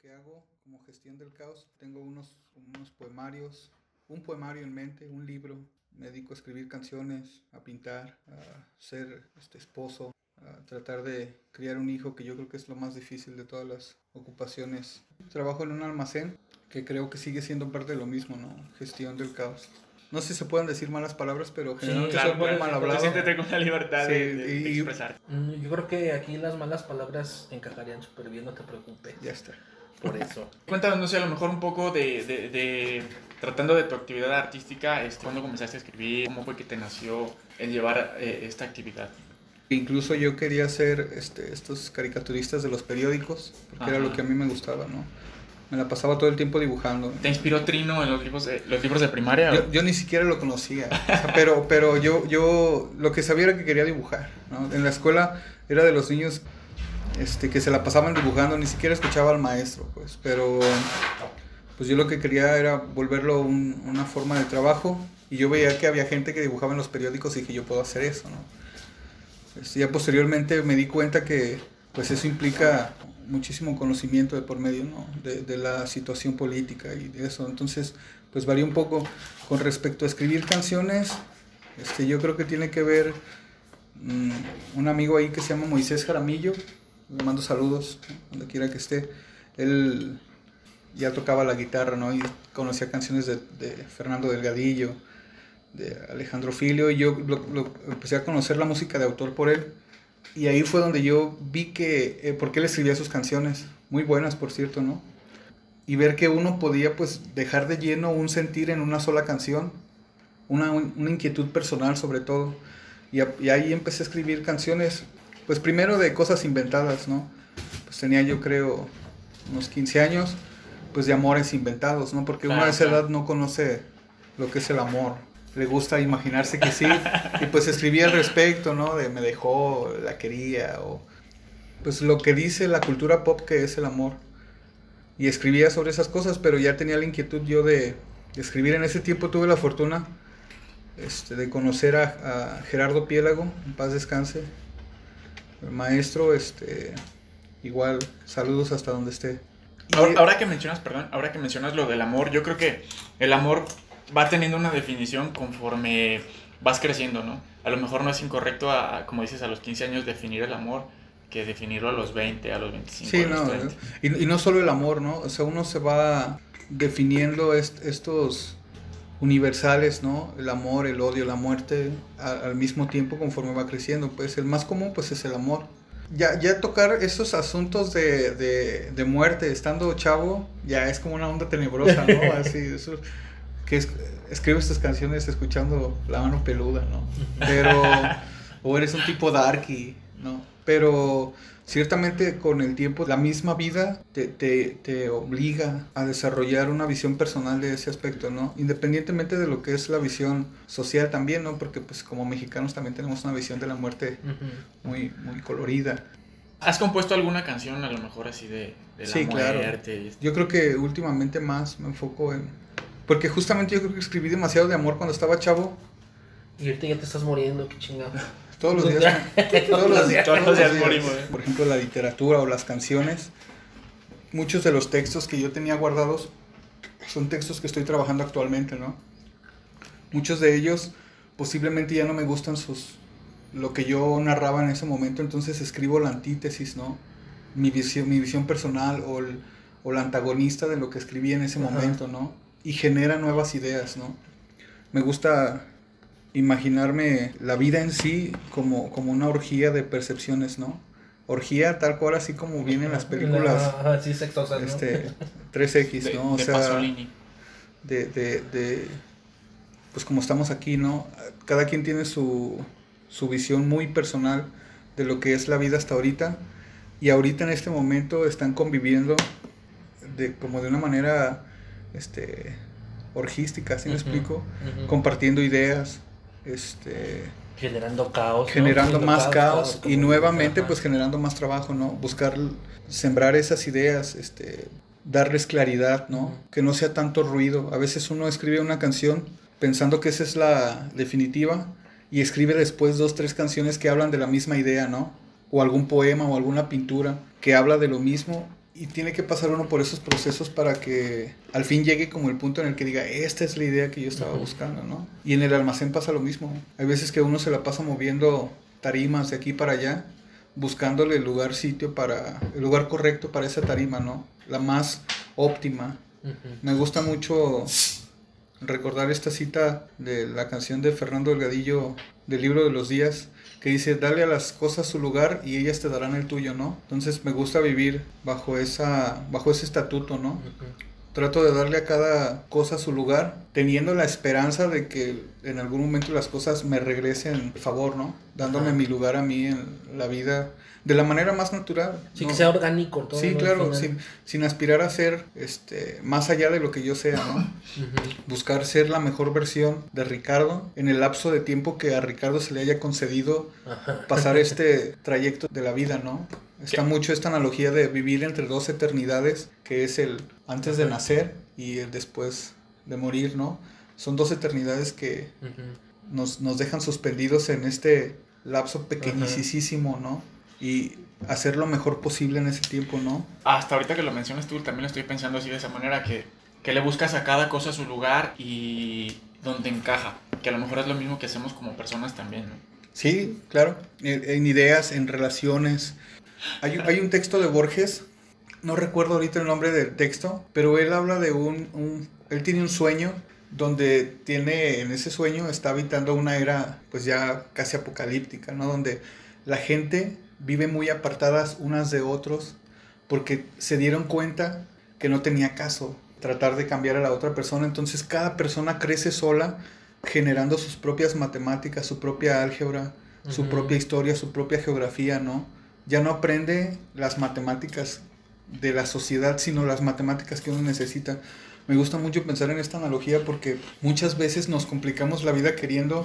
que hago como gestión del caos. Tengo unos, unos poemarios, un poemario en mente, un libro. Me dedico a escribir canciones, a pintar, a ser este, esposo, a tratar de criar un hijo, que yo creo que es lo más difícil de todas las ocupaciones. Trabajo en un almacén que creo que sigue siendo parte de lo mismo, ¿no? Gestión del caos. No sé si se pueden decir malas palabras, pero generalmente claro, soy muy mal hablado. Siéntete con la libertad Sí, de, de- de y- expresar. Mm, Yo creo que aquí las malas palabras encajarían súper bien, no te preocupes. Ya está. Por eso. Cuéntanos, no sé, a lo mejor un poco de, de- de- tratando de tu actividad artística, este, ¿cuándo comenzaste a escribir? ¿Cómo fue que te nació el llevar eh, esta actividad? Incluso yo quería ser este, estos caricaturistas de los periódicos, porque era Ajá. lo que a mí me gustaba, ¿no? Me la pasaba todo el tiempo dibujando. ¿Te inspiró Trino en los libros de, los libros de primaria? Yo, yo ni siquiera lo conocía, o sea, pero, pero yo, yo lo que sabía era que quería dibujar, ¿no? En la escuela era de los niños este, que se la pasaban dibujando, ni siquiera escuchaba al maestro, pues, pero pues yo lo que quería era volverlo un- una forma de trabajo y yo veía que había gente que dibujaba en los periódicos y que yo puedo hacer eso, ¿no? Este, ya posteriormente me di cuenta que pues eso implica muchísimo conocimiento de por medio, ¿no? De, de la situación política y de eso. Entonces, pues varía un poco con respecto a escribir canciones. Este, yo creo que tiene que ver mm, un amigo ahí que se llama Moisés Jaramillo. Le mando saludos donde quiera que esté. Él ya tocaba la guitarra, ¿no? Y conocía canciones de, de Fernando Delgadillo, de Alejandro Filio. Y yo lo- lo- empecé a conocer la música de autor por él. Y ahí fue donde yo vi que, eh, porque él escribía sus canciones, muy buenas por cierto, ¿no? Y ver que uno podía pues dejar de lleno un sentir en una sola canción, una, una inquietud personal sobre todo. Y, y ahí empecé a escribir canciones, pues primero de cosas inventadas, ¿no? Pues tenía yo creo unos 15 años, pues de amores inventados, ¿no? Porque uno Claro, a esa claro. edad no conoce lo que es el amor. Le gusta imaginarse que sí. y pues escribía al respecto, ¿no? De me dejó, la quería, o pues lo que dice la cultura pop que es el amor. Y escribía sobre esas cosas, pero ya tenía la inquietud yo de, de escribir. En ese tiempo tuve la fortuna este, de conocer a, a Gerardo Piélago, en paz descanse. Maestro, este, igual, saludos hasta donde esté. Ahora, ahora que mencionas, perdón, ahora que mencionas lo del amor, yo creo que el amor va teniendo una definición conforme vas creciendo, ¿no? A lo mejor no es incorrecto, a, como dices, a los 15 años definir el amor que definirlo a los 20, a los 25, Sí, a los no, 30. y, y no solo el amor, ¿no? O sea, uno se va definiendo est- estos universales, ¿no? El amor, el odio, la muerte, al mismo tiempo conforme va creciendo. Pues el más común, pues es el amor. Ya, ya tocar esos asuntos de, de, de muerte estando chavo, ya es como una onda tenebrosa, ¿no? Así, eso, que es, escribe estas canciones escuchando La mano peluda, ¿no? Pero, o eres un tipo darky, ¿no? Pero ciertamente con el tiempo la misma vida te, te, te obliga a desarrollar una visión personal de ese aspecto, ¿no? Independientemente de lo que es la visión social también, ¿no? Porque pues como mexicanos también tenemos una visión de la muerte muy, muy colorida. ¿Has compuesto alguna canción a lo mejor así de, de la Sí, claro. Yo creo que últimamente más me enfoco en... Porque justamente yo creo que escribí demasiado de amor cuando estaba chavo. Y ahorita ya te estás muriendo, qué chingado. Todos los días. todos los días, Todos los días morimos, ¿eh? Por ejemplo, la literatura o las canciones. Muchos de los textos que yo tenía guardados son textos que estoy trabajando actualmente, ¿no? Muchos de ellos posiblemente ya no me gustan sus lo que yo narraba en ese momento, entonces escribo la antítesis, ¿no? Mi visión, mi visión personal o el, o el antagonista de lo que escribí en ese Ajá. momento, ¿no? Y genera nuevas ideas, ¿no? Me gusta imaginarme la vida en sí como, como una orgía de percepciones, ¿no? Orgía tal cual así como vienen las películas sí, sexosas, ¿no? este 3X, De, ¿no? O de sea, Pasolini. de, de, de, pues como estamos aquí, ¿no? Cada quien tiene su, su visión muy personal de lo que es la vida hasta ahorita y ahorita en este momento están conviviendo de como de una manera este orgística, ¿sí me explico? Compartiendo ideas, este Generando caos. generando más caos y nuevamente pues generando más trabajo, ¿no? Buscar sembrar esas ideas, este darles claridad, ¿no? Que no sea tanto ruido. A veces uno escribe una canción pensando que esa es la definitiva y escribe después dos, tres canciones que hablan de la misma idea, ¿no? O algún poema o alguna pintura que habla de lo mismo y, tiene que pasar uno por esos procesos para que al fin llegue como el punto en el que diga, esta es la idea que yo estaba buscando, ¿no? Y en el almacén pasa lo mismo. Hay veces que uno se la pasa moviendo tarimas de aquí para allá, buscándole el lugar sitio para, el lugar correcto para esa tarima, ¿no? La más óptima. Me gusta mucho recordar esta cita de la canción de Fernando Delgadillo del libro de los días, que dice, dale a las cosas su lugar y ellas te darán el tuyo, ¿no? Entonces me gusta vivir bajo, esa, bajo ese estatuto, ¿no? Trato de darle a cada cosa su lugar, teniendo la esperanza de que en algún momento las cosas me regresen favor, ¿no? Dándome mi lugar a mí en la vida de la manera más natural. Sí, que sea orgánico todo. Sí, claro, sin, sin, aspirar a ser este, más allá de lo que yo sea, ¿no? Buscar ser la mejor versión de Ricardo en el lapso de tiempo que a Ricardo se le haya concedido pasar este trayecto de la vida, ¿no? Está mucho esta analogía de vivir entre dos eternidades, que es el antes de nacer y el después de morir, ¿no? Son dos eternidades que nos, nos dejan suspendidos en este lapso pequeñísimo, ¿no? Y hacer lo mejor posible en ese tiempo, ¿no? Hasta ahorita que lo mencionas tú, también lo estoy pensando así de esa manera, que, que le buscas a cada cosa su lugar y donde encaja, que a lo mejor es lo mismo que hacemos como personas también, ¿no? Sí, claro, en, ideas, en relaciones. Hay, hay, un texto de Borges, no recuerdo ahorita el nombre del texto, pero él habla de un, un, él tiene un sueño donde tiene, en ese sueño está habitando una era pues ya casi apocalíptica, ¿no? Donde la gente viven muy apartadas unas de otros porque se dieron cuenta que no tenía caso tratar de cambiar a la otra persona. Entonces cada persona crece sola generando sus propias matemáticas, su propia álgebra, su propia historia, su propia geografía, ¿no? Ya no aprende las matemáticas de la sociedad, sino las matemáticas que uno necesita. Me gusta mucho pensar en esta analogía porque muchas veces nos complicamos la vida queriendo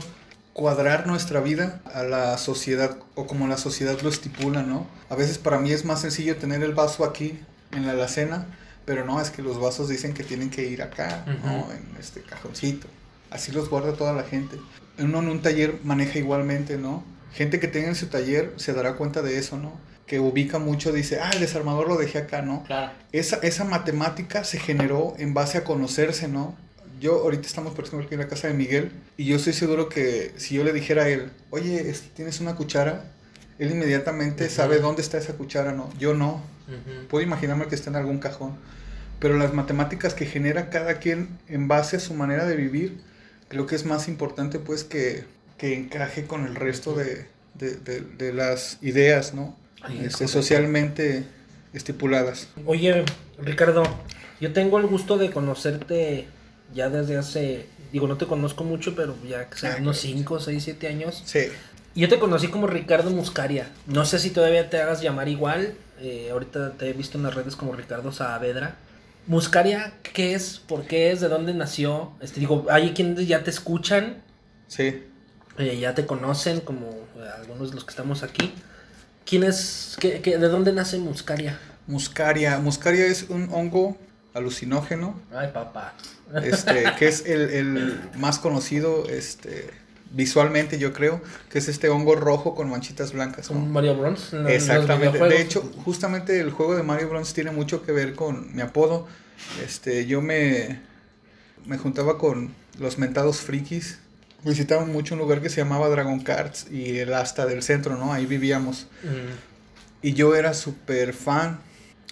cuadrar nuestra vida a la sociedad o como la sociedad lo estipula, ¿no? A veces para mí es más sencillo tener el vaso aquí en la alacena, pero no, es que los vasos dicen que tienen que ir acá, ¿no? En este cajoncito. Así los guarda toda la gente. Uno en un taller maneja igualmente, ¿no? Gente que tenga en su taller se dará cuenta de eso, ¿no? Que ubica mucho, dice, ah, el desarmador lo dejé acá, ¿no? Claro. Esa, esa matemática se generó en base a conocerse, ¿no? Yo ahorita estamos, por ejemplo, aquí en la casa de Miguel, y yo estoy seguro que si yo le dijera a él, oye, ¿tienes una cuchara? Él inmediatamente sabe dónde está esa cuchara, ¿no? Yo no. Puedo imaginarme que está en algún cajón. Pero las matemáticas que genera cada quien en base a su manera de vivir, creo que es más importante, pues, que, que encaje con el resto de, de, de, las ideas, ¿no? Este, socialmente estipuladas. Oye, Ricardo, yo tengo el gusto de conocerte ya desde hace, digo, no te conozco mucho, pero ya que sean unos 5, 6, 7 años. Sí. Yo te conocí como Ricardo Muscaria. No sé si todavía te hagas llamar igual. Eh, ahorita te he visto en las redes como Ricardo Saavedra. Muscaria, ¿qué es? ¿Por qué es? ¿De dónde nació? Este, digo, hay quienes ya te escuchan. Sí. Eh, ya te conocen, como eh, algunos de los que estamos aquí. ¿Quién es? Qué, qué, ¿De dónde nace Muscaria? Muscaria. Muscaria es un hongo alucinógeno. Ay, papá. Este, que es el, el, más conocido este, visualmente, yo creo, que es este hongo rojo con manchitas blancas. ¿Un Mario Bros? Exactamente. De hecho, justamente el juego de Mario Bros tiene mucho que ver con mi apodo. Este, yo me, me juntaba con los mentados frikis. Visitamos mucho un lugar que se llamaba Dragon Cards y el asta del centro, ¿no? Ahí vivíamos. Y yo era súper fan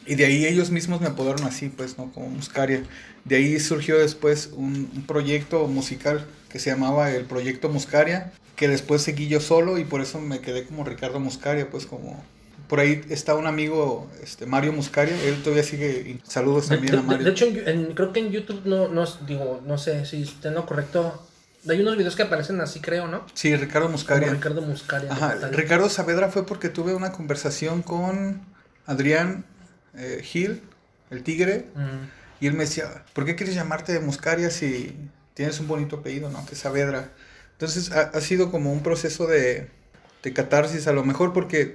y de ahí ellos mismos me apodaron así, pues, ¿no? Como Muscaria. De ahí surgió después un, proyecto musical que se llamaba el Proyecto Muscaria, que después seguí yo solo y por eso me quedé como Ricardo Muscaria, pues como... Por ahí está un amigo, este, Mario Muscaria, él todavía sigue... Saludos también de, a Mario. De, hecho, creo que en YouTube, no, no, digo, no sé si tengo correcto, hay unos videos que aparecen así, creo, ¿no? Sí, Ricardo Muscaria. Como Ricardo Muscaria. Ajá, Ricardo Saavedra fue porque tuve una conversación con Adrián eh, Gil, el tigre, y él me decía, ¿por qué quieres llamarte Muscaria si tienes un bonito apellido, no? Que Saavedra. Entonces ha, sido como un proceso de, de, catarsis, a lo mejor porque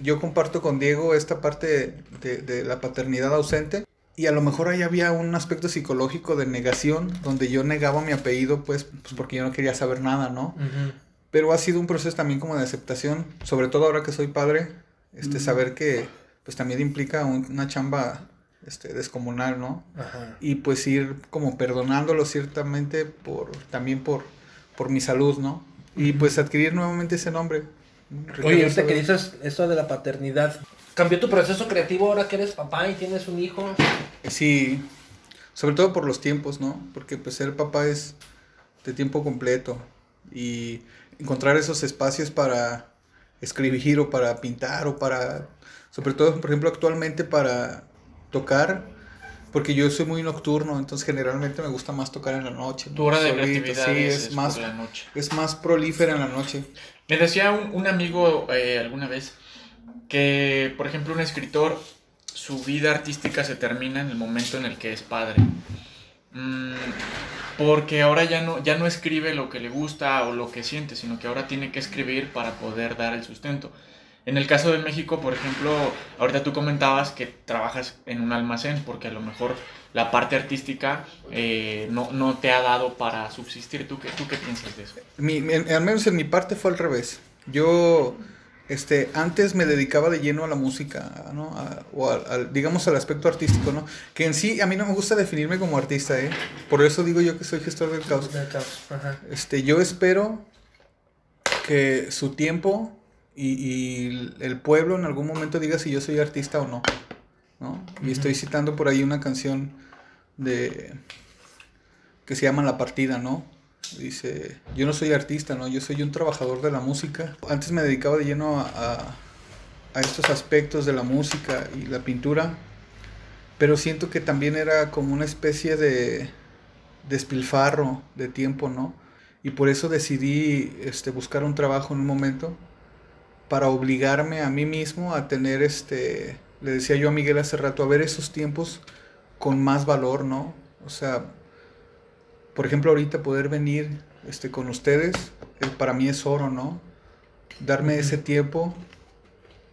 yo comparto con Diego esta parte de, de, la paternidad ausente. Y a lo mejor ahí había un aspecto psicológico de negación, donde yo negaba mi apellido, pues, pues porque yo no quería saber nada, ¿no? Pero ha sido un proceso también como de aceptación, sobre todo ahora que soy padre, este, saber que pues también implica un- una chamba este, descomunal, ¿no? Ajá. Y pues ir como perdonándolo ciertamente por, también por, por mi salud, ¿no? Y pues adquirir nuevamente ese nombre. Ricardo Oye, ahorita que dices esto de la paternidad, ¿cambió tu proceso creativo ahora que eres papá y tienes un hijo? Sí, sobre todo por los tiempos, ¿no? Porque pues ser papá es de tiempo completo y encontrar esos espacios para escribir o para pintar o para, sobre todo, por ejemplo, actualmente para tocar, porque yo soy muy nocturno, entonces generalmente me gusta más tocar en la noche. ¿no? Tu hora de creatividad sí, es, es más, por la noche. es más prolífera en la noche. Me decía un, un amigo eh, alguna vez que, por ejemplo, un escritor, su vida artística se termina en el momento en el que es padre. Mm, porque ahora ya no, ya no escribe lo que le gusta o lo que siente, sino que ahora tiene que escribir para poder dar el sustento. En el caso de México, por ejemplo, ahorita tú comentabas que trabajas en un almacén porque a lo mejor la parte artística eh, no, no te ha dado para subsistir. ¿Tú qué, ¿Tú qué piensas de eso? Mi, en- al menos en mi parte fue al revés. Yo, este, antes me dedicaba de lleno a la música, ¿no? A- o al, al- digamos al aspecto artístico, ¿no? Que en sí a mí no me gusta definirme como artista, ¿eh? Por eso digo yo que soy gestor del caos. De caos, Ajá. Este, yo espero que su tiempo y, y el pueblo en algún momento diga si yo soy artista o no, ¿no? Y estoy citando por ahí una canción de que se llama La Partida, ¿no? Dice, yo no soy artista, ¿no? Yo soy un trabajador de la música. Antes me dedicaba de lleno a, a- a estos aspectos de la música y la pintura, pero siento que también era como una especie de despilfarro de tiempo, ¿no? Y por eso decidí este, buscar un trabajo en un momento para obligarme a mí mismo a tener, este, le decía yo a Miguel hace rato, a ver esos tiempos con más valor, ¿no? O sea, por ejemplo, ahorita poder venir este, con ustedes, eh, para mí es oro, ¿no? Darme ese tiempo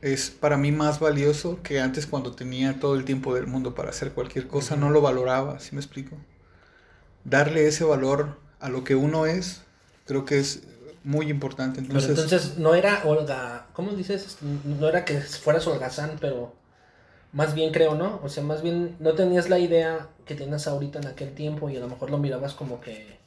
es para mí más valioso que antes cuando tenía todo el tiempo del mundo para hacer cualquier cosa, no lo valoraba, ¿sí me explico? Darle ese valor a lo que uno es, creo que es muy importante. Pero Entonces, entonces no era Olga, ¿cómo dices? No era que fueras holgazán, pero más bien creo, ¿no? O sea, más bien no tenías la idea que tienes ahorita en aquel tiempo y a lo mejor lo mirabas como que...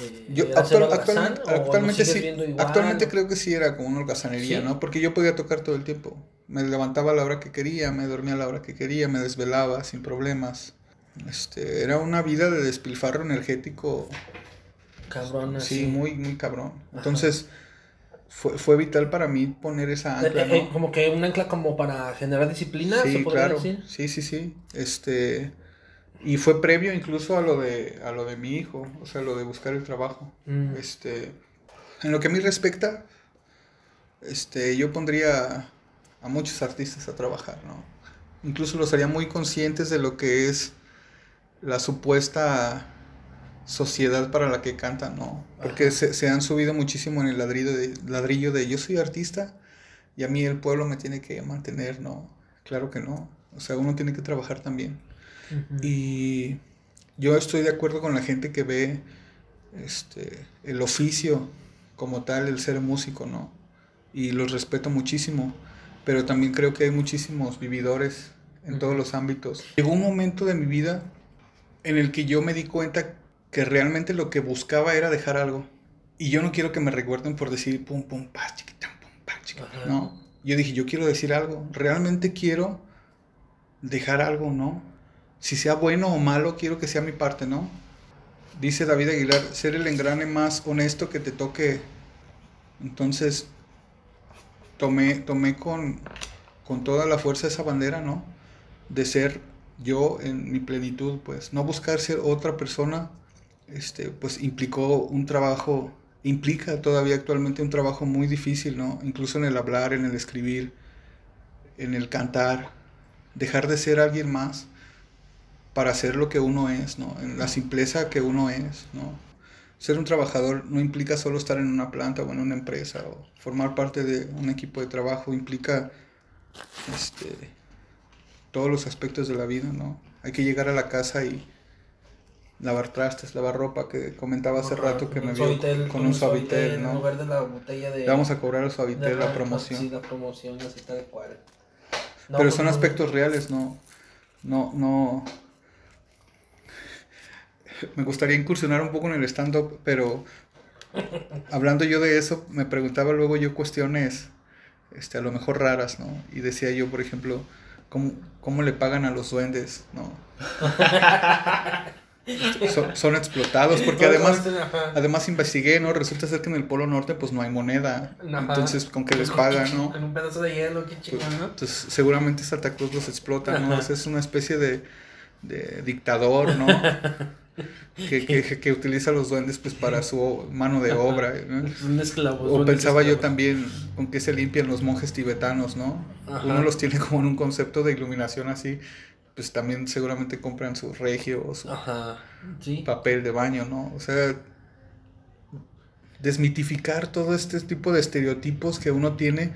eh, Yo actual- holgazán, actualmente, actualmente sí, igual, creo que sí era como una holgazanería, ¿Sí? ¿no? Porque yo podía tocar todo el tiempo. Me levantaba a la hora que quería, me dormía a la hora que quería, me desvelaba sin problemas. Este, era una vida de despilfarro energético, Cabrón, así. sí, muy, muy cabrón. Entonces, fue, fue vital para mí poner esa Eh, ancla, eh, ¿no? como que un ancla como para generar disciplina, se Sí, podría claro. decir. Sí, sí, sí. Este, y fue previo incluso a lo de, a lo de mi hijo, o sea, lo de buscar el trabajo. Mm. Este, en lo que a mí respecta, este, yo pondría a muchos artistas a trabajar, ¿no? Incluso los haría muy conscientes de lo que es la supuesta sociedad para la que cantan, ¿no? Porque se, se han subido muchísimo en el ladrillo de, ladrillo de yo soy artista y a mí el pueblo me tiene que mantener, ¿no? Claro que no. O sea, uno tiene que trabajar también. Ujú. Y yo estoy de acuerdo con la gente que ve este, el oficio como tal, el ser músico, ¿no? Y los respeto muchísimo, pero también creo que hay muchísimos vividores en todos los ámbitos. Llegó un momento de mi vida en el que yo me di cuenta que realmente lo que buscaba era dejar algo. Y yo no quiero que me recuerden por decir pum, pum, pa, chiquitán, pum, pa, chiquitán. Ajá. No, yo dije, yo quiero decir algo. Realmente quiero dejar algo, ¿no? Si sea bueno o malo, quiero que sea mi parte, ¿no? Dice David Aguilar, ser el engrane más honesto que te toque. Entonces, tomé, tomé con, con toda la fuerza esa bandera, ¿no? De ser yo en mi plenitud, pues, no buscar ser otra persona, este, pues implicó un trabajo, implica todavía actualmente un trabajo muy difícil, ¿no? Incluso en el hablar, en el escribir, en el cantar, dejar de ser alguien más para ser lo que uno es, ¿no? En la simpleza que uno es, ¿no? Ser un trabajador no implica solo estar en una planta o en una empresa o formar parte de un equipo de trabajo, implica este, todos los aspectos de la vida, ¿no? Hay que llegar a la casa y lavar trastes, lavar ropa, que comentaba hace rato que me vio con un suavitel, En ¿no? lugar de la botella de... Le vamos a cobrar de suavitel la promoción. Sí, la promoción, así tal cual. No, pero son no, aspectos reales, no, no, no. Me gustaría incursionar un poco en el stand-up, pero hablando yo de eso, me preguntaba luego yo cuestiones, este, a lo mejor raras, ¿no? Y decía yo, por ejemplo, ¿cómo, cómo le pagan a los duendes, no? son, son explotados, porque además, además investigué, ¿no? Resulta ser que en el Polo Norte, pues no hay moneda, Ajá. entonces, ¿con qué les pagan, no? En un pedazo de hielo, qué chingón, ¿no? Entonces, seguramente Santa Claus los explota, ¿no? Es una especie de, de dictador, ¿no? que, que, que utiliza a los duendes pues para su mano de obra. ¿no? Un esclavo. O pensaba yo también con qué se limpian los monjes tibetanos, ¿no? Ajá. Uno los tiene como en un concepto de iluminación así, pues también seguramente compran su regio o su Ajá. Sí. papel de baño, ¿no? O sea, desmitificar todo este tipo de estereotipos que uno tiene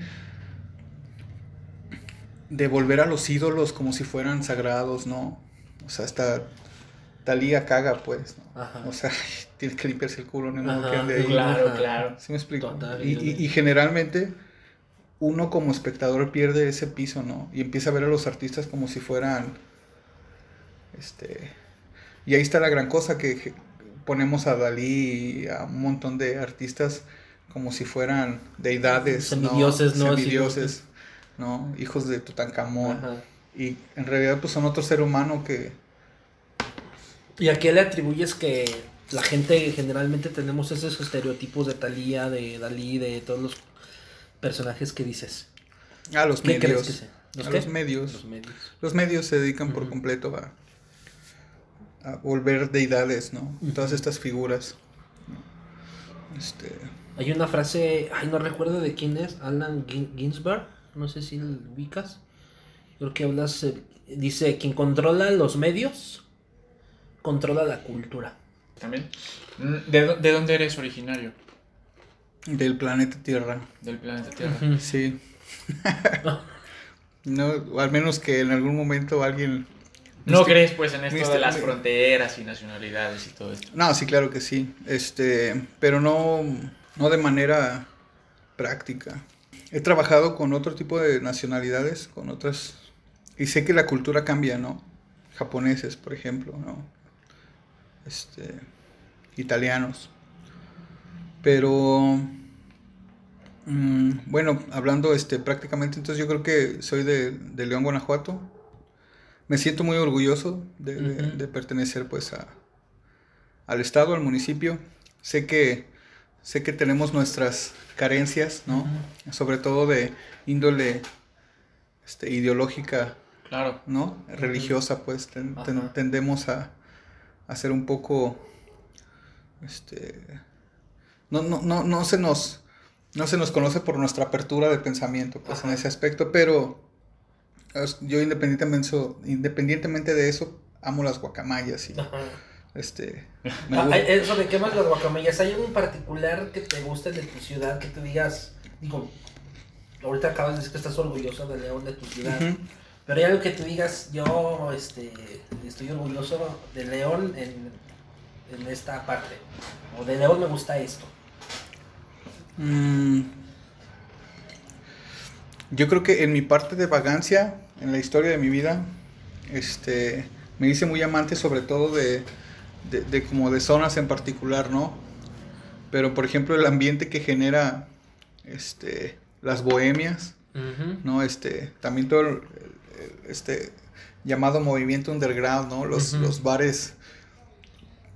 de volver a los ídolos como si fueran sagrados, ¿no? O sea, hasta Talía caga, pues, ¿no? Ajá. O sea, tiene que limpiarse el culo, no Ajá, que ande ahí. Claro, Ajá. claro. ¿Sí me explico? Total, y, y- y generalmente uno como espectador pierde ese piso, ¿no? Y empieza a ver a los artistas como si fueran, este, y ahí está la gran cosa que ponemos a Dalí y a un montón de artistas como si fueran deidades, Semidioses, ¿no? Así Semidioses, ¿no? Hijos de Tutankamón. Ajá. Y en realidad pues son otro ser humano que, ¿Y a qué le atribuyes que la gente generalmente tenemos esos estereotipos de Talía, de Dalí, de todos los personajes que dices? a los ¿Qué crees medios, que sea? ¿Los a qué? los medios. Los medios. Los medios se dedican por completo a, a volver deidades, ¿no? Todas estas figuras. ¿no? Este, Hay una frase, ay, no recuerdo de quién es, Alan Gin- Ginsberg, no sé si lo ubicas. Creo que hablas, eh, dice, quien controla los medios, controla la cultura. También. Mm, ¿De, dó- de dónde eres originario? del planeta Tierra. Del planeta Tierra. Sí. no, al menos que en algún momento alguien. ¿No Este- crees pues en esto este- de las fronteras y nacionalidades y todo esto? No, sí, claro que sí. Este, pero no, no de manera práctica. He trabajado con otro tipo de nacionalidades, con otras. Y sé que la cultura cambia, ¿no? Japoneses, por ejemplo, ¿no? Este, italianos. Pero. mm, bueno, hablando este, prácticamente, entonces yo creo que soy de, de León, Guanajuato. Me siento muy orgulloso de, pertenecer pues a, al estado, al municipio. Sé que sé que tenemos nuestras carencias, ¿no? Sobre todo de índole este, ideológica, Claro. ¿no? Religiosa, pues ten- ten- Ajá. tendemos a, a ser un poco este no, no, no, no se nos no se nos conoce por nuestra apertura de pensamiento pues en ese aspecto, pero yo independientemente, independientemente de eso amo las guacamayas y este me Ah, gusta- Eso de quemas las guacamayas, ¿hay algún particular que te guste de tu ciudad, que te digas, digo, ahorita acabas de decir que estás orgulloso de León, de tu ciudad, pero hay algo que te digas, yo este, estoy orgulloso de León en, en esta parte, o de León me gusta esto. Mm, yo creo que en mi parte de vagancia, en la historia de mi vida, este, me hice muy amante sobre todo de, de, de como de zonas en particular, ¿no? Pero por ejemplo el ambiente que genera este, las bohemias, ¿no? Este, también todo el, el- este llamado movimiento underground, ¿no? Los, los bares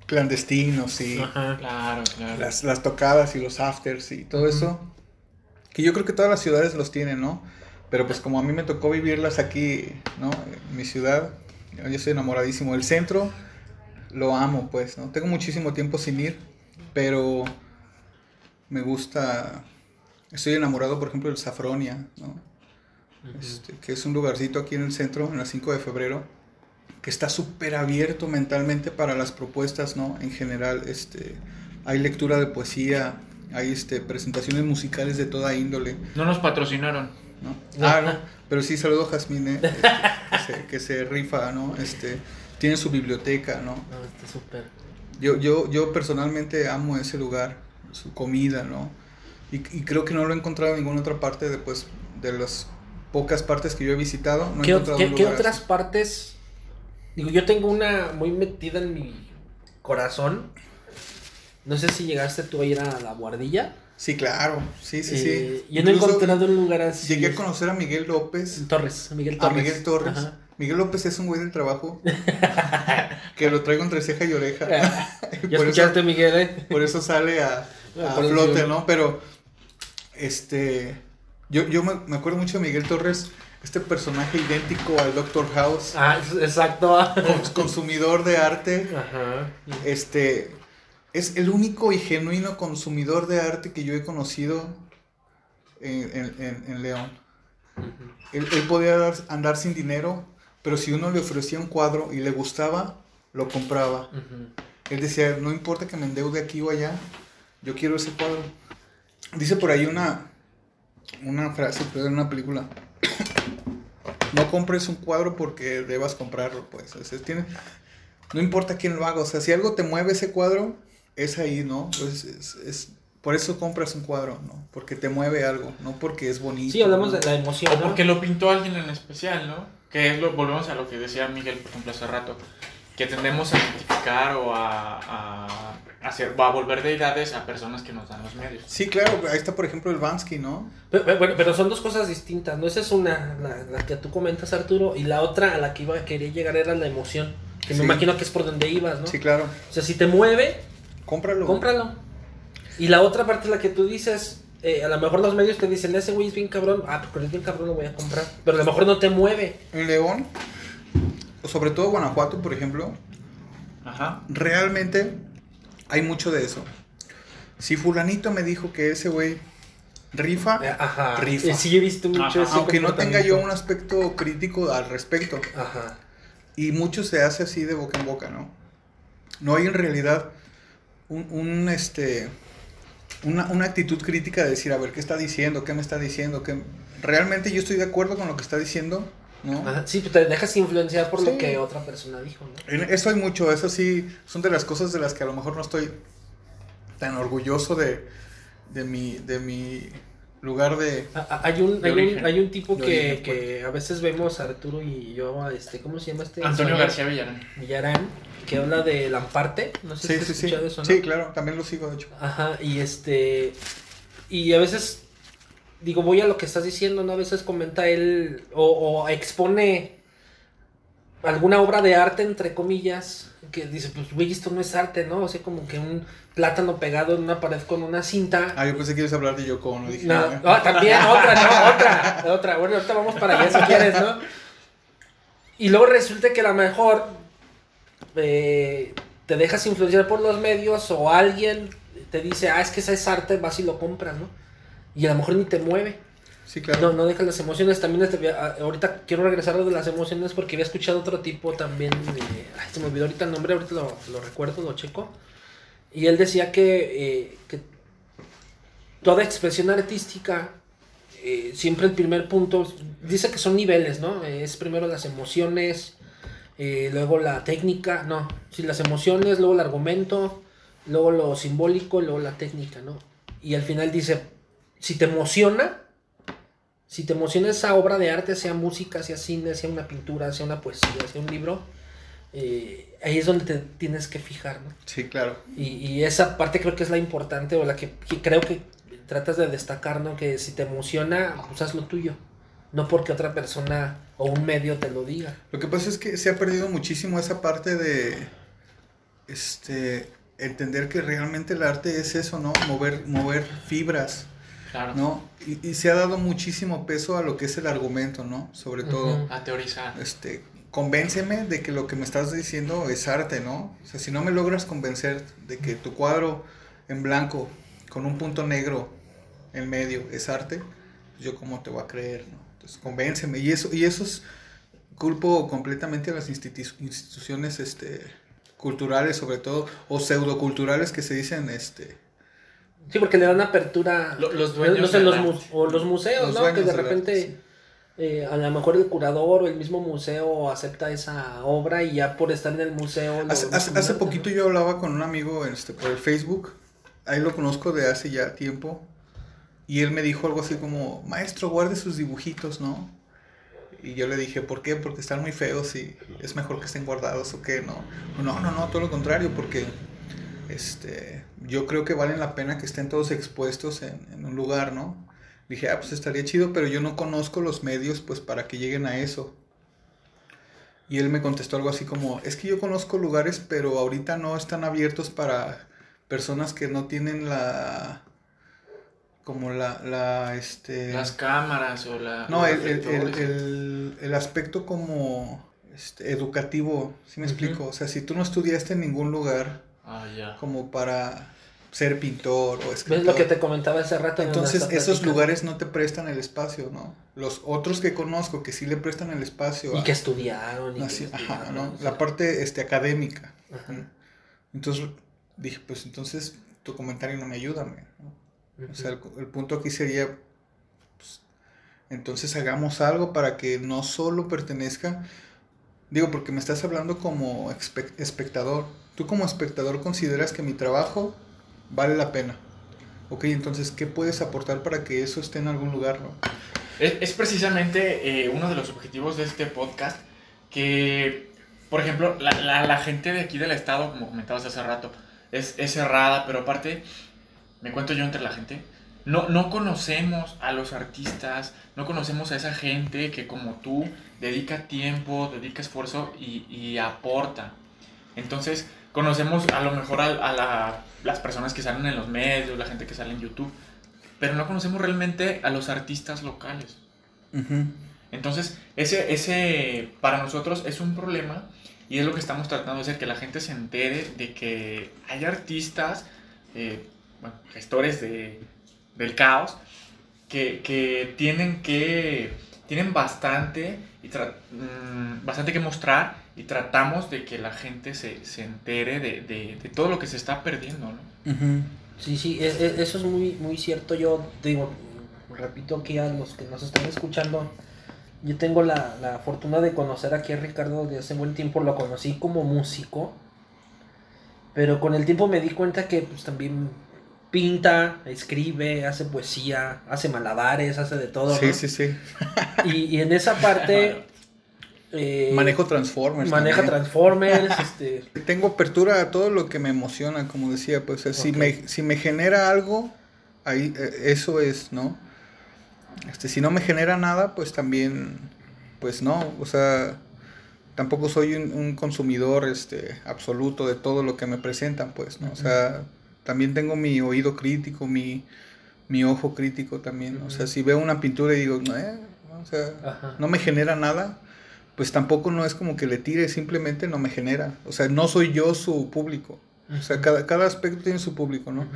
clandestinos y Ajá. Claro, claro. las, las tocadas y los afters y todo eso. Que yo creo que todas las ciudades los tienen, ¿no? Pero pues como a mí me tocó vivirlas aquí, ¿no? En mi ciudad, yo soy enamoradísimo. El centro lo amo, pues, ¿no? Tengo muchísimo tiempo sin ir, pero me gusta... Estoy enamorado, por ejemplo, del Safronia, ¿no? Este, que es un lugarcito aquí en el centro, en la 5 de febrero, que está súper abierto mentalmente para las propuestas, ¿no? En general, este, hay lectura de poesía, hay este, presentaciones musicales de toda índole, No nos patrocinaron. ¿no? Ah, no, pero sí, saludo a Jazmín, ¿eh? Este, que, se, que se rifa, ¿no? Este, tiene su biblioteca, ¿no? No, está súper. Yo, yo, yo personalmente amo ese lugar, su comida, ¿no? Y, y creo que no lo he encontrado en ninguna otra parte de, pues, de los pocas partes que yo he visitado, no he ¿Qué, ot- encontrado qué- un qué otras así. partes? Digo, yo tengo una muy metida en mi corazón. No sé si llegaste tú a ir a la guardilla. Sí, claro, sí, sí, Eh, sí. Yo no he encontrado un lugar así. Llegué a conocer a Miguel López. Torres, Miguel A Torres. Miguel Torres. Ajá. Miguel López es un güey del trabajo que lo traigo entre ceja y oreja. Ya por, escuchaste, eso, Miguel, ¿eh? por eso sale a, a flote, ¿no? Pero, este, yo, yo me, me acuerdo mucho de Miguel Torres, este personaje idéntico al Doctor House, Ah, exacto. cons- consumidor de arte, Ajá. este, es el único y genuino consumidor de arte que yo he conocido en, en- en- León. Él, él podía dar- andar sin dinero, pero si uno le ofrecía un cuadro y le gustaba, lo compraba. Ujú. Él decía, no importa que me endeude aquí o allá, yo quiero ese cuadro. Dice por ahí una, una frase, pero en una película. No compres un cuadro porque debas comprarlo, pues. O sea, tiene, no importa quién lo haga, o sea, si algo te mueve ese cuadro, es ahí, ¿no? Pues es, es- por eso compras un cuadro, ¿no? Porque te mueve algo, no porque es bonito. Sí, hablamos ¿no? de la emoción. O porque lo pintó alguien en especial, ¿no? Que es lo, volvemos a lo que decía Miguel, por ejemplo, hace rato. Que tendemos a identificar o a, a, hacer, a volver deidades a personas que nos dan los medios. Sí, claro, ahí está por ejemplo el Vansky, ¿no? Pero, pero- bueno, pero son dos cosas distintas, ¿no? Esa es una, la, la que tú comentas, Arturo, y la otra a la que iba a querer llegar era la emoción. Que me imagino que es por donde ibas, ¿no? Sí, claro. O sea, si te mueve, Cómpralo. cómpralo. Y la otra parte es la que tú dices, eh, a lo mejor los medios te dicen, ese güey es bien cabrón, ah, porque es bien cabrón, lo voy a comprar. Pero a lo mejor no te mueve. En León, o sobre todo Guanajuato, por ejemplo, Ajá. realmente hay mucho de eso. Si fulanito me dijo que ese güey rifa, Eh, Ajá. Rifa. Eh, sí, he visto mucho Ajá, ese aunque no tenga yo un aspecto crítico al respecto, Ajá. y mucho se hace así de boca en boca, ¿no? No hay en realidad un, un, este, una, una actitud crítica de decir, a ver, ¿qué está diciendo? ¿Qué me está diciendo? ¿Qué... Realmente yo estoy de acuerdo con lo que está diciendo, ¿no? Ajá, Sí, pues te dejas influenciar por Sí. lo que otra persona dijo, ¿no? Eso hay mucho, eso sí, son de las cosas de las que a lo mejor no estoy tan orgulloso de, de, mi, de mi lugar de... A- a- Hay un, De hay un, hay un tipo De que, origen, que a veces vemos a Arturo y yo, este, ¿cómo se llama este? Antonio? García Villarán. Villarán, que habla de Lamparte, no sé Sí, si has sí, sí. escuchado eso, ¿no? Sí, claro, también lo sigo, de hecho. Ajá, y este, y a veces, digo, voy a lo que estás diciendo, ¿no? A veces comenta él, o, o expone alguna obra de arte, entre comillas, que dice, pues, güey, esto no es arte, ¿no? O sea, como que un plátano pegado en una pared con una cinta. Ah, yo pensé que ibas a hablar de Yoko Ono, dije, No, ¿eh? no, también, otra, no, otra, otra. Bueno, ahorita vamos para allá si quieres, ¿no? Y luego resulta que a lo mejor eh, te dejas influenciar por los medios o alguien te dice, ah, es que esa es arte, vas y lo compras, ¿no? Y a lo mejor ni te mueve. Sí, claro. No, no dejas las emociones. También este, a- ahorita quiero regresar a las emociones porque había escuchado otro tipo también. de- ay, se me olvidó ahorita el nombre, ahorita lo, lo recuerdo, lo checo. Y él decía que, eh, que toda expresión artística, eh, siempre el primer punto, dice que son niveles, ¿no? Es primero las emociones, eh, luego la técnica, no, sí, las emociones, luego el argumento, luego lo simbólico, luego la técnica, ¿no? Y al final dice, si te emociona, si te emociona esa obra de arte, sea música, sea cine, sea una pintura, sea una poesía, sea un libro, eh, ahí es donde te tienes que fijar, ¿no? Sí, claro. Y, y esa parte creo que es la importante o la que, que creo que tratas de destacar, ¿no? Que si te emociona, pues haz lo tuyo. No porque otra persona o un medio te lo diga. Lo que pasa es que se ha perdido muchísimo esa parte de este entender que realmente el arte es eso, ¿no? Mover, mover fibras, Claro. ¿no? Y, y se ha dado muchísimo peso a lo que es el argumento, ¿no? Sobre todo. A teorizar. este, convénceme de que lo que me estás diciendo es arte, ¿no? O sea, si no me logras convencer de que tu cuadro en blanco con un punto negro en medio es arte, pues yo cómo te voy a creer, ¿no? Entonces, convénceme. Y eso, y eso es culpo completamente a las institu- instituciones este, culturales, sobre todo, o pseudoculturales que se dicen, este, Sí, porque le dan apertura. Lo- los dueños no sé, los mu- o los museos, Los ¿no? Que de arte, repente sí. eh, a lo mejor el curador o el mismo museo acepta esa obra y ya por estar en el museo. lo- Hace, hace- hace poquito ¿no? yo hablaba con un amigo este, por el Facebook, ahí lo conozco de hace ya tiempo, y él me dijo algo así como, maestro, guarde sus dibujitos, ¿no? Y yo le dije, ¿por qué? Porque están muy feos y es mejor que estén guardados o qué, no. No, no, no, todo lo contrario, porque este, yo creo que valen la pena que estén todos expuestos en, en un lugar, ¿no? Dije, ah, pues estaría chido, pero yo no conozco los medios, pues, para que lleguen a eso. Y él me contestó algo así como, es que yo conozco lugares, pero ahorita no están abiertos para personas que no tienen la... como la... la este... Las cámaras o la... No, el, el, el, el- aspecto como este, educativo, ¿sí me explico? O sea, si tú no estudiaste en ningún lugar Ah, como para ser pintor o escritor. ¿Ves lo que te comentaba hace rato? en Entonces esos lugares no te prestan el espacio, ¿no? Los otros que conozco que sí le prestan el espacio. Y a- que estudiaron. Y así, que ajá, ¿no? o sea, La parte este, académica. Entonces dije, pues entonces tu comentario no me ayuda, ¿no? O sea, el, el punto aquí sería, pues, entonces hagamos algo para que no solo pertenezca, digo, porque me estás hablando como espe- espectador. Tú como espectador consideras que mi trabajo vale la pena. Ok, entonces, ¿qué puedes aportar para que eso esté en algún lugar, no? Es, es precisamente eh, uno de los objetivos de este podcast que, por ejemplo, la, la- gente de aquí del estado, como comentabas hace rato, es, es cerrada, pero aparte, me cuento yo entre la gente, no, no conocemos a los artistas, no conocemos a esa gente que como tú dedica tiempo, dedica esfuerzo y, y aporta. Entonces, conocemos a lo mejor a, a la- las personas que salen en los medios, la gente que sale en YouTube, pero no conocemos realmente a los artistas locales. Entonces, ese, ese para nosotros es un problema y es lo que estamos tratando de hacer, que la gente se entere de que hay artistas, eh, bueno, gestores de, del caos, que, que tienen que, tienen bastante, y mm, bastante que mostrar y tratamos de que la gente se, se entere de, de- de todo lo que se está perdiendo, ¿no? Sí, sí, e- e- eso es muy, muy cierto. Yo digo, repito aquí a los que nos están escuchando, yo tengo la, la fortuna de conocer aquí a Ricardo de hace buen tiempo, lo conocí como músico, pero con el tiempo me di cuenta que pues también pinta, escribe, hace poesía, hace malabares, hace de todo. Sí, ¿no? sí, sí. Y, y en esa parte... eh, Manejo Transformers. maneja también. Transformers, este... Tengo apertura a todo lo que me emociona, como decía, pues o sea, si, me, si me genera algo, ahí eh, eso es, ¿no? Este, si no me genera nada, pues también, pues no, o sea, tampoco soy un, un consumidor este, absoluto de todo lo que me presentan, pues, ¿no? O sea, también tengo mi oído crítico, mi, mi ojo crítico también, o sea, si veo una pintura y digo, eh, o sea, no me genera nada, pues tampoco no es como que le tire, simplemente no me genera. O sea, no soy yo su público. O sea, cada, cada aspecto tiene su público, ¿no?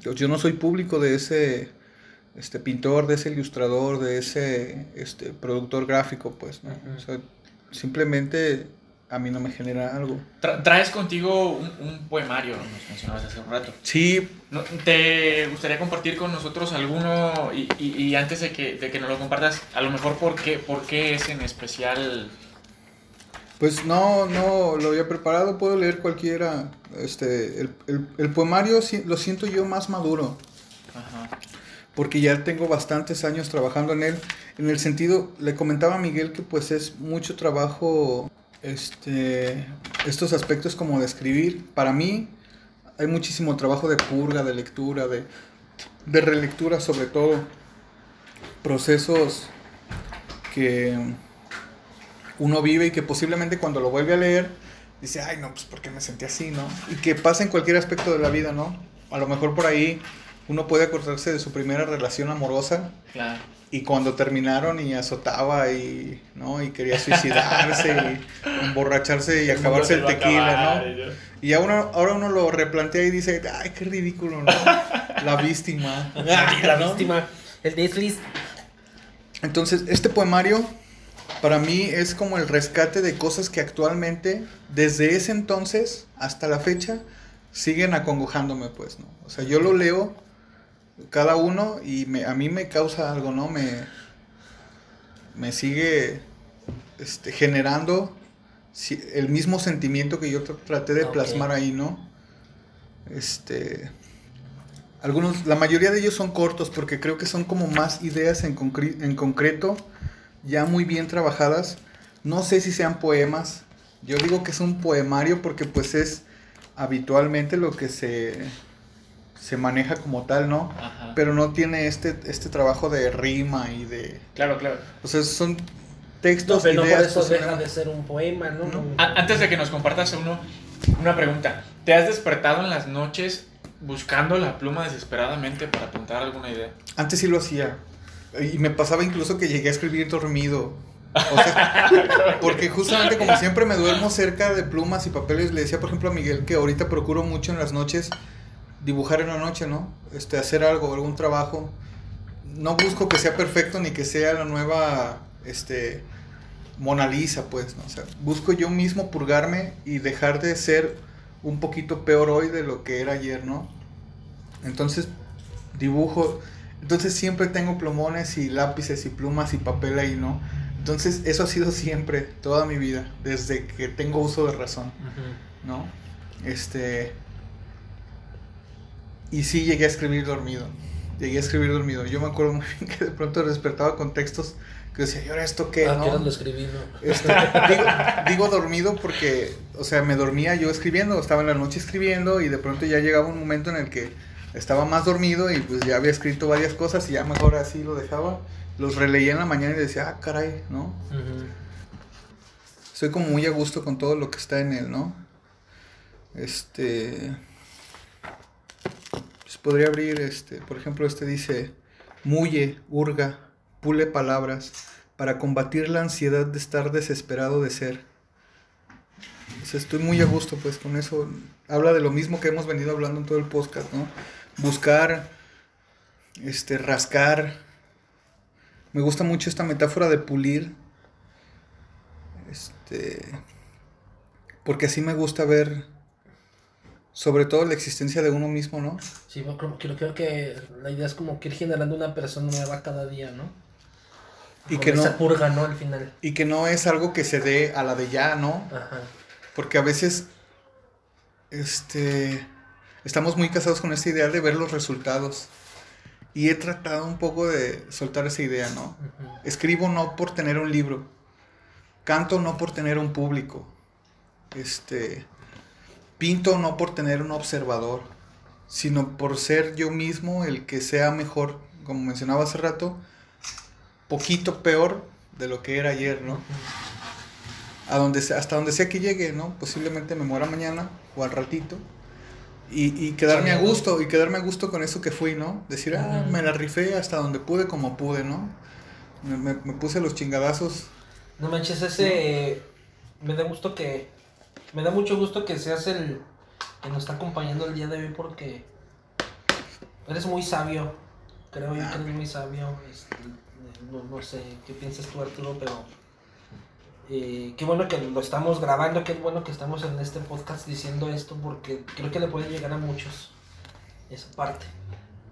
Yo, yo no soy público de ese este pintor, de ese ilustrador, de ese este productor gráfico, pues, ¿no? O sea, simplemente a mí no me genera algo. Tra- traes contigo un, un poemario, nos mencionabas hace un rato. Sí, ¿Te gustaría compartir con nosotros alguno? Y, y- y antes de que, de que nos lo compartas, a lo mejor por qué, por qué es en especial. Pues no, no lo había preparado, puedo leer cualquiera. Este, el, el- el poemario lo siento yo más maduro. Ajá. porque ya tengo bastantes años trabajando en él. En el sentido, le comentaba a Miguel que pues es mucho trabajo, este, estos aspectos como de escribir. Para mí hay muchísimo trabajo de purga, de lectura, de, de relectura sobre todo. Procesos que uno vive y que posiblemente cuando lo vuelve a leer dice, ay no, pues porque me sentí así, ¿no? Y que pasa en cualquier aspecto de la vida, ¿no? A lo mejor por ahí uno puede acordarse de su primera relación amorosa Claro. y cuando terminaron y azotaba y, ¿no? Y quería suicidarse y emborracharse y acabarse el tequila, ¿no? Y ahora, uno lo replantea y dice, ay, qué ridículo, ¿no? La víctima. La víctima, el Netflix. Entonces, este poemario para mí es como el rescate de cosas que actualmente, desde ese entonces hasta la fecha, siguen acongojándome, pues, ¿no? O sea, yo lo leo cada uno y me, a mí me causa algo, ¿no? Me, me sigue este, generando si- el mismo sentimiento que yo tr- traté de Ok. plasmar ahí, ¿no? Este, algunos, la mayoría de ellos son cortos porque creo que son como más ideas en, concre- en concreto ya muy bien trabajadas. No sé si sean poemas. Yo digo que es un poemario porque pues es habitualmente lo que se, se maneja como tal, ¿no? Ajá. Pero no tiene este, este trabajo de rima y de... Claro, claro. O sea, son No, textos, pero no por eso deja de ser un poema, ¿no? Antes de que nos compartas uno, una pregunta. ¿Te has despertado en las noches buscando la pluma desesperadamente para apuntar alguna idea? Antes sí lo hacía. Y me pasaba incluso que llegué a escribir dormido. O sea, porque justamente como siempre me duermo cerca de plumas y papeles, le decía por ejemplo a Miguel que ahorita procuro mucho en las noches dibujar en la noche, ¿no? Este, hacer algo, algún trabajo. No busco que sea perfecto ni que sea la nueva, este, Mona Lisa, pues, ¿no? O sea, busco yo mismo purgarme y dejar de ser un poquito peor hoy de lo que era ayer, ¿no? Entonces, dibujo. Entonces siempre tengo plumones y lápices y plumas y papel ahí, ¿no? Entonces eso ha sido siempre, toda mi vida, desde que tengo uso de razón. ¿no? Este... Y sí llegué a escribir dormido. Llegué a escribir dormido. Yo me acuerdo muy bien que de pronto despertaba con textos que decía, ¿y ahora esto qué? Ah, no? ¿qué horas lo escribí, no? Este, digo, digo dormido porque, o sea, me dormía yo escribiendo, estaba en la noche escribiendo y de pronto ya llegaba un momento en el que estaba más dormido y pues ya había escrito varias cosas y ya mejor así lo dejaba. Los releía en la mañana y decía, ah, caray, ¿no? Ujú. Soy como muy a gusto con todo lo que está en él, ¿no? Este... Pues podría abrir, este, por ejemplo, este dice, mulle, hurga, pule palabras, para combatir la ansiedad de estar desesperado de ser. Estoy muy a gusto, pues, con eso. Habla de lo mismo que hemos venido hablando en todo el podcast, ¿no? Buscar, este, rascar. Me gusta mucho esta metáfora de pulir. Este, porque así me gusta ver, sobre todo la existencia de uno mismo, ¿no? Sí, creo- creo que la idea es como que ir generando una persona nueva cada día, ¿no? Y que no- esa purga, ¿no? Al final. Y que no es algo que se dé a la de ya, ¿no? Ajá. Porque a veces, este, estamos muy casados con esta idea de ver los resultados. Y he tratado un poco de soltar esa idea, ¿no? Escribo no por tener un libro. Canto no por tener un público. Este, pinto no por tener un observador, sino por ser yo mismo el que sea mejor, como mencionaba hace rato, poquito peor de lo que era ayer, ¿no? a donde sea- hasta donde sea que llegue, ¿no? Posiblemente me muera mañana o al ratito. Y, y quedarme a gusto, y quedarme a gusto con eso que fui, ¿no? Decir, ah, me la rifé hasta donde pude, como pude, ¿no? Me, me- me puse los chingadazos. No manches, ese. Me da gusto que. Me da mucho gusto que seas el que nos está acompañando el día de hoy porque. Eres muy sabio. Creo yo que eres muy sabio. este, no, no sé qué piensas tú, Arturo, pero. eh, qué bueno que lo estamos grabando, qué bueno que estamos en este podcast diciendo esto porque creo que le puede llegar a muchos esa parte.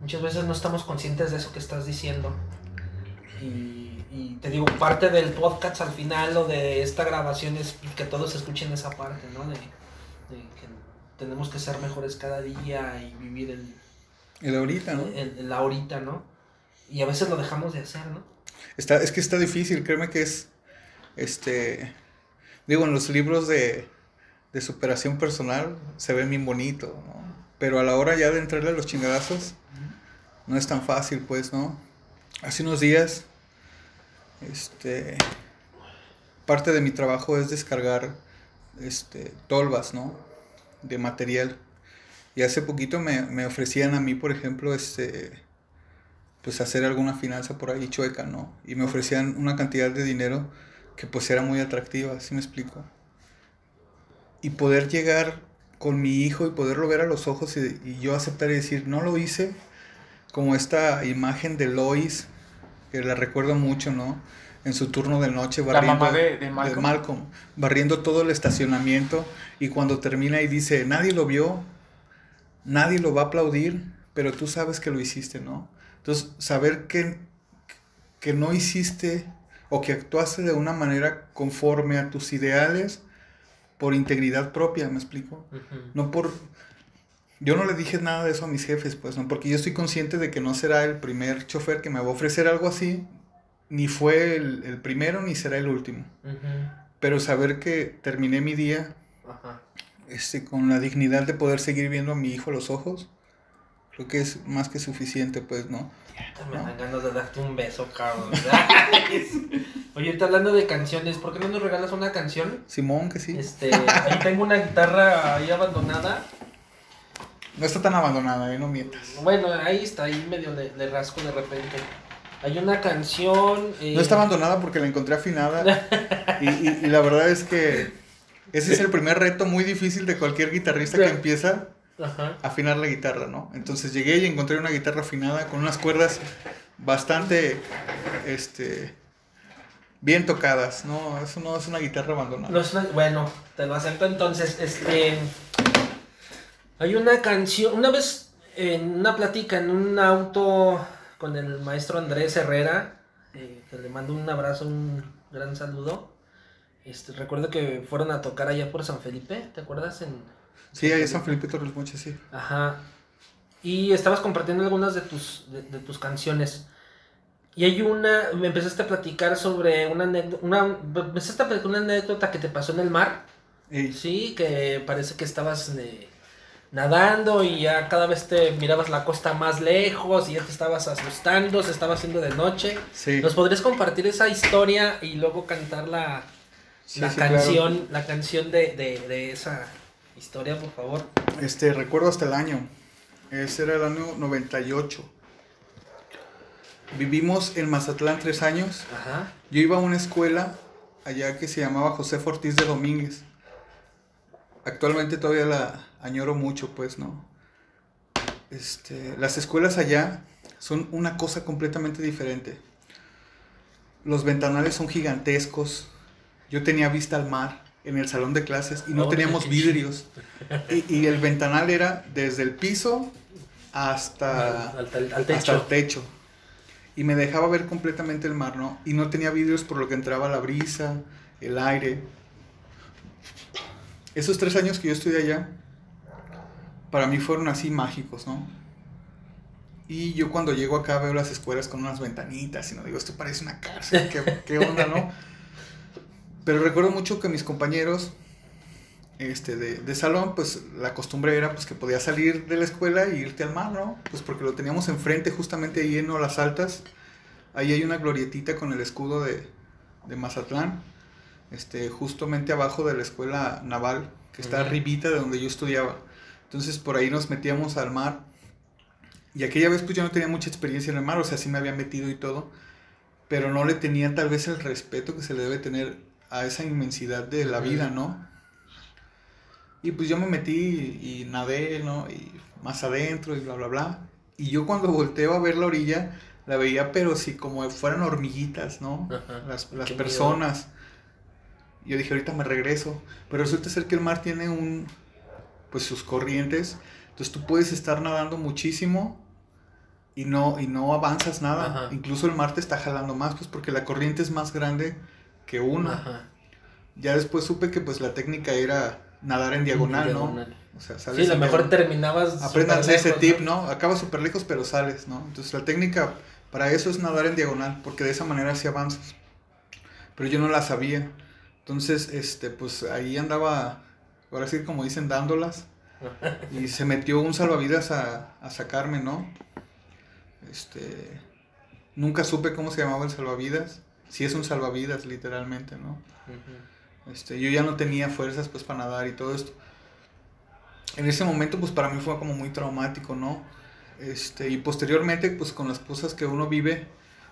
Muchas veces no estamos conscientes de eso que estás diciendo. Y, y te digo, parte del podcast al final o de esta grabación es que todos escuchen esa parte, ¿no? De, de que tenemos que ser mejores cada día y vivir el, El ahorita, ¿no? el, el ahorita, ¿no? Y a veces lo dejamos de hacer, ¿no? Está, es que está difícil, créeme que es, este, digo, en los libros de, de superación personal se ve bien bonito, ¿no? Pero a la hora ya de entrarle a los chingadazos, no es tan fácil, pues, ¿no? Hace unos días, este, parte de mi trabajo es descargar, este, tolvas, ¿no? De material. Y hace poquito me, me ofrecían a mí, por ejemplo, este, pues hacer alguna finanza por ahí chueca, ¿no? Y me ofrecían una cantidad de dinero que pues era muy atractiva, ¿sí me explico? Y poder llegar con mi hijo y poderlo ver a los ojos y, y yo aceptar y decir, no lo hice, como esta imagen de Lois, que la recuerdo mucho, ¿no? En su turno de noche La barriendo mamá de- de Malcolm. barriendo todo el estacionamiento y cuando termina y dice, nadie lo vio, nadie lo va a aplaudir, pero tú sabes que lo hiciste, ¿no? Entonces, saber que, que no hiciste o que actuaste de una manera conforme a tus ideales por integridad propia, ¿me explico? No por... Yo no le dije nada de eso a mis jefes, pues, ¿no? Porque yo estoy consciente de que no será el primer chofer que me va a ofrecer algo así, ni fue el, el primero ni será el último. Pero saber que terminé mi día Ajá. este, con la dignidad de poder seguir viendo a mi hijo a los ojos, creo que es más que suficiente, pues, ¿no? Me dan ganas de darte un beso, cabrón. Oye, ahorita hablando de canciones, ¿por qué no nos regalas una canción? Simón, que sí. Este, ahí tengo una guitarra ahí abandonada. No está tan abandonada, ¿eh? No mientas. Bueno, ahí está, ahí medio le, le rasco de repente. Hay una canción. eh, No está abandonada porque la encontré afinada. Y, y- y la verdad es que ese es el primer reto muy difícil de cualquier guitarrista que empieza Ajá. afinar la guitarra, ¿no? Entonces llegué y encontré una guitarra afinada con unas cuerdas bastante, este, bien tocadas, ¿no? Eso no es una guitarra abandonada. No es una- bueno, te lo acepto entonces. Este. Hay una canción. Una vez en una plática en un auto con el maestro Andrés Herrera, eh, que le mando un abrazo, un gran saludo. Este, recuerdo que fueron a tocar allá por San Felipe, ¿te acuerdas? En, Sí, ahí es San Felipe Torres Mocha, sí. Ajá. Y estabas compartiendo algunas de tus, de, de tus canciones. Y hay una, me empezaste a platicar sobre una anécdota, una, me empezaste a platicar una anécdota que te pasó en el mar. Ey, Sí, que parece que estabas eh, nadando y ya cada vez te mirabas la costa más lejos y ya te estabas asustando, se estaba haciendo de noche. sí. ¿Nos podrías compartir esa historia y luego cantar la, Sí, la sí, claro. canción, la canción de, de, de esa historia, por favor? Este, recuerdo hasta el año. Ese era el año 98. Vivimos en Mazatlán tres años. Ajá. Yo iba a una escuela allá que se llamaba José Ortiz de Domínguez. Actualmente todavía la añoro mucho, pues, ¿no? Este, las escuelas allá son una cosa completamente diferente. Los ventanales son gigantescos. Yo tenía vista al mar en el salón de clases y no Oh, teníamos vidrios. Y, y el ventanal era desde el piso hasta, al, al- al hasta techo. el techo. Y me dejaba ver completamente el mar, ¿no? Y no tenía vidrios por lo que entraba la brisa, el aire. Esos tres años que yo estudié allá, para mí fueron así mágicos, ¿no? Y yo cuando llego acá veo las escuelas con unas ventanitas y no digo, esto parece una cárcel, ¿qué, qué onda, no? Pero recuerdo mucho que mis compañeros este, de, de salón, pues la costumbre era pues que podías salir de la escuela e irte al mar, ¿no? Pues porque lo teníamos enfrente, justamente ahí en las altas. Ahí hay una glorietita con el escudo de, de Mazatlán, este, justamente abajo de la escuela naval, que está arribita de donde yo estudiaba. Entonces por ahí nos metíamos al mar. Y aquella vez pues yo no tenía mucha experiencia en el mar, o sea, sí me había metido y todo, pero no le tenía tal vez el respeto que se le debe tener a esa inmensidad de la vida, ¿no? Y pues yo me metí y, y nadé, ¿no? Y más adentro y bla, bla, bla. Y yo cuando volteo a ver la orilla, la veía, pero sí, como fueran hormiguitas, ¿no? Ajá. Las, las personas. Yo dije, ahorita me regreso. Pero resulta ser que el mar tiene un, pues sus corrientes. Entonces tú puedes estar nadando muchísimo y no, y no avanzas nada. Ajá. Incluso el mar te está jalando más, pues porque la corriente es más grande que uno. Ajá. Ya después supe que pues la técnica era nadar en diagonal, Diagonal. ¿no? O sea, sales Sí, a lo mejor terminabas. Aprendan ese tip, ¿no? Acabas súper lejos, pero sales, ¿no? Entonces la técnica para eso es nadar en diagonal, porque de esa manera sí avanzas. Pero yo no la sabía. Entonces, este, pues ahí andaba, ahora sí como dicen, dándolas. Y se metió un salvavidas a, a sacarme, ¿no? Este, nunca supe cómo se llamaba el salvavidas. Si es un salvavidas, literalmente, ¿no? Ujú. Este, yo ya no tenía fuerzas pues para nadar y todo esto. En ese momento pues para mí fue como muy traumático, ¿no? Este, y posteriormente pues con las cosas que uno vive,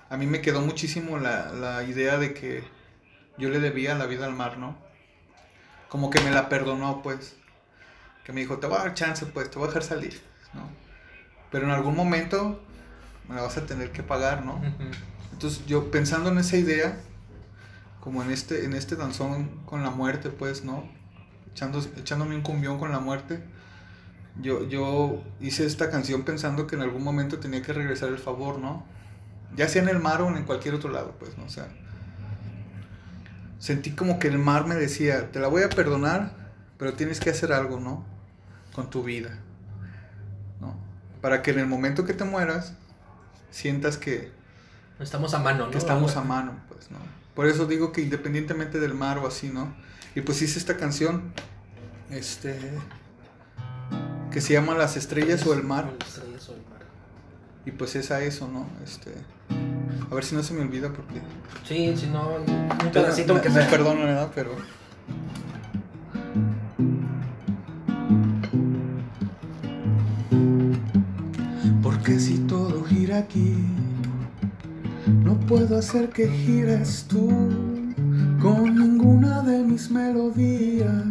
a mí me quedó muchísimo la, la idea de que yo le debía la vida al mar, ¿no? Como que me la perdonó pues. Que me dijo, te voy a dar chance pues, te voy a dejar salir, ¿no? Pero en algún momento me la vas a tener que pagar, ¿no? Ujú. Entonces yo pensando en esa idea, como en este, en este danzón con la muerte, pues, ¿no? Echando, echándome un cumbión con la muerte, yo, yo hice esta canción pensando que en algún momento tenía que regresar el favor, ¿no? Ya sea en el mar o en cualquier otro lado, pues, ¿no? O sea, sentí como que el mar me decía, te la voy a perdonar, pero tienes que hacer algo, ¿no? Con tu vida, ¿no? Para que en el momento que te mueras, sientas que, Estamos a mano, ¿no? que estamos a mano, pues, ¿no? Por eso digo que independientemente del mar o así, ¿no? Y pues hice esta canción, este, que se llama Las estrellas o el mar, Las estrellas o el mar. y pues es a eso, ¿no? Este, a ver si no se me olvida porque... Sí, si no, un pedacito me sea. perdono, ¿verdad? Pero... Porque si todo gira aquí, no puedo hacer que gires tú con ninguna de mis melodías.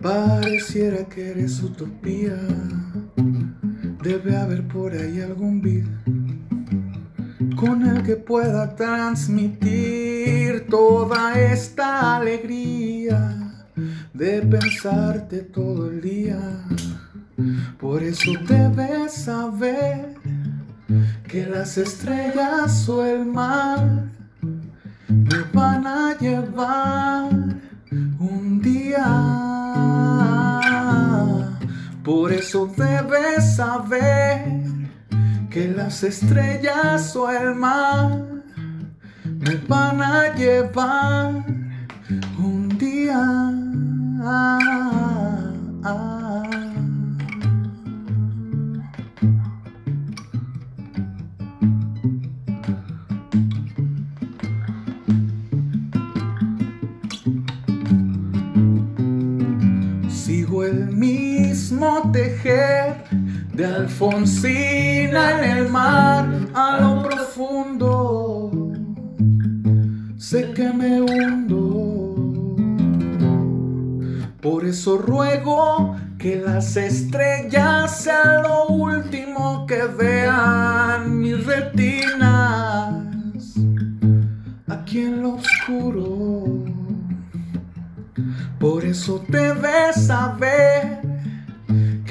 Pareciera que eres utopía. Debe haber por ahí algún beat con el que pueda transmitir toda esta alegría de pensarte todo el día. Por eso debes saber que las estrellas o el mar me van a llevar un día. Por eso debes saber que las estrellas o el mar me van a llevar un día. Mismo tejer de Alfonsina en el mar a lo profundo. Sé que me hundo. Por eso ruego que las estrellas sean lo último que vean mis retinas aquí en lo oscuro. Por eso debes saber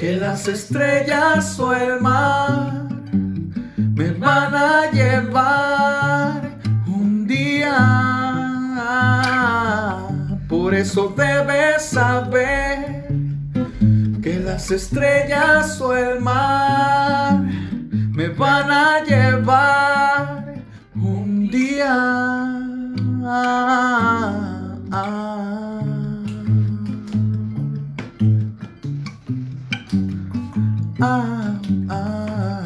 que las estrellas o el mar me van a llevar un día. Por eso debes saber que las estrellas o el mar me van a llevar un día. Ah, ah.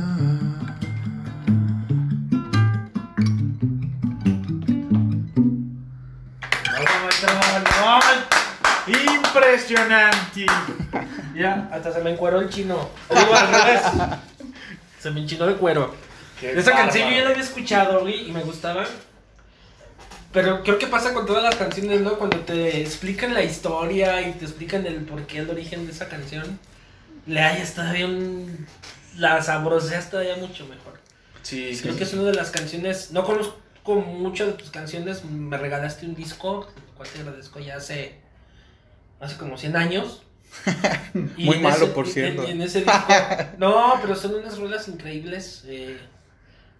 Impresionante. Ya, hasta se me encueró el chino. Digo al revés. Se me enchinó el cuero. Qué Esa canción yo ya la había escuchado, güey, y me gustaba. Pero creo que pasa con todas las canciones, ¿no? Cuando te explican la historia y te explican el porqué, el origen de esa canción, le hayas todavía un... La sabroseas todavía mucho mejor. Sí, Creo que es una de las canciones... No conozco muchas de tus canciones, me regalaste un disco, el cual te agradezco ya hace... Hace como 100 años. Y Muy en malo, ese- por cierto. y en ese disco... No, pero son unas ruedas increíbles. eh,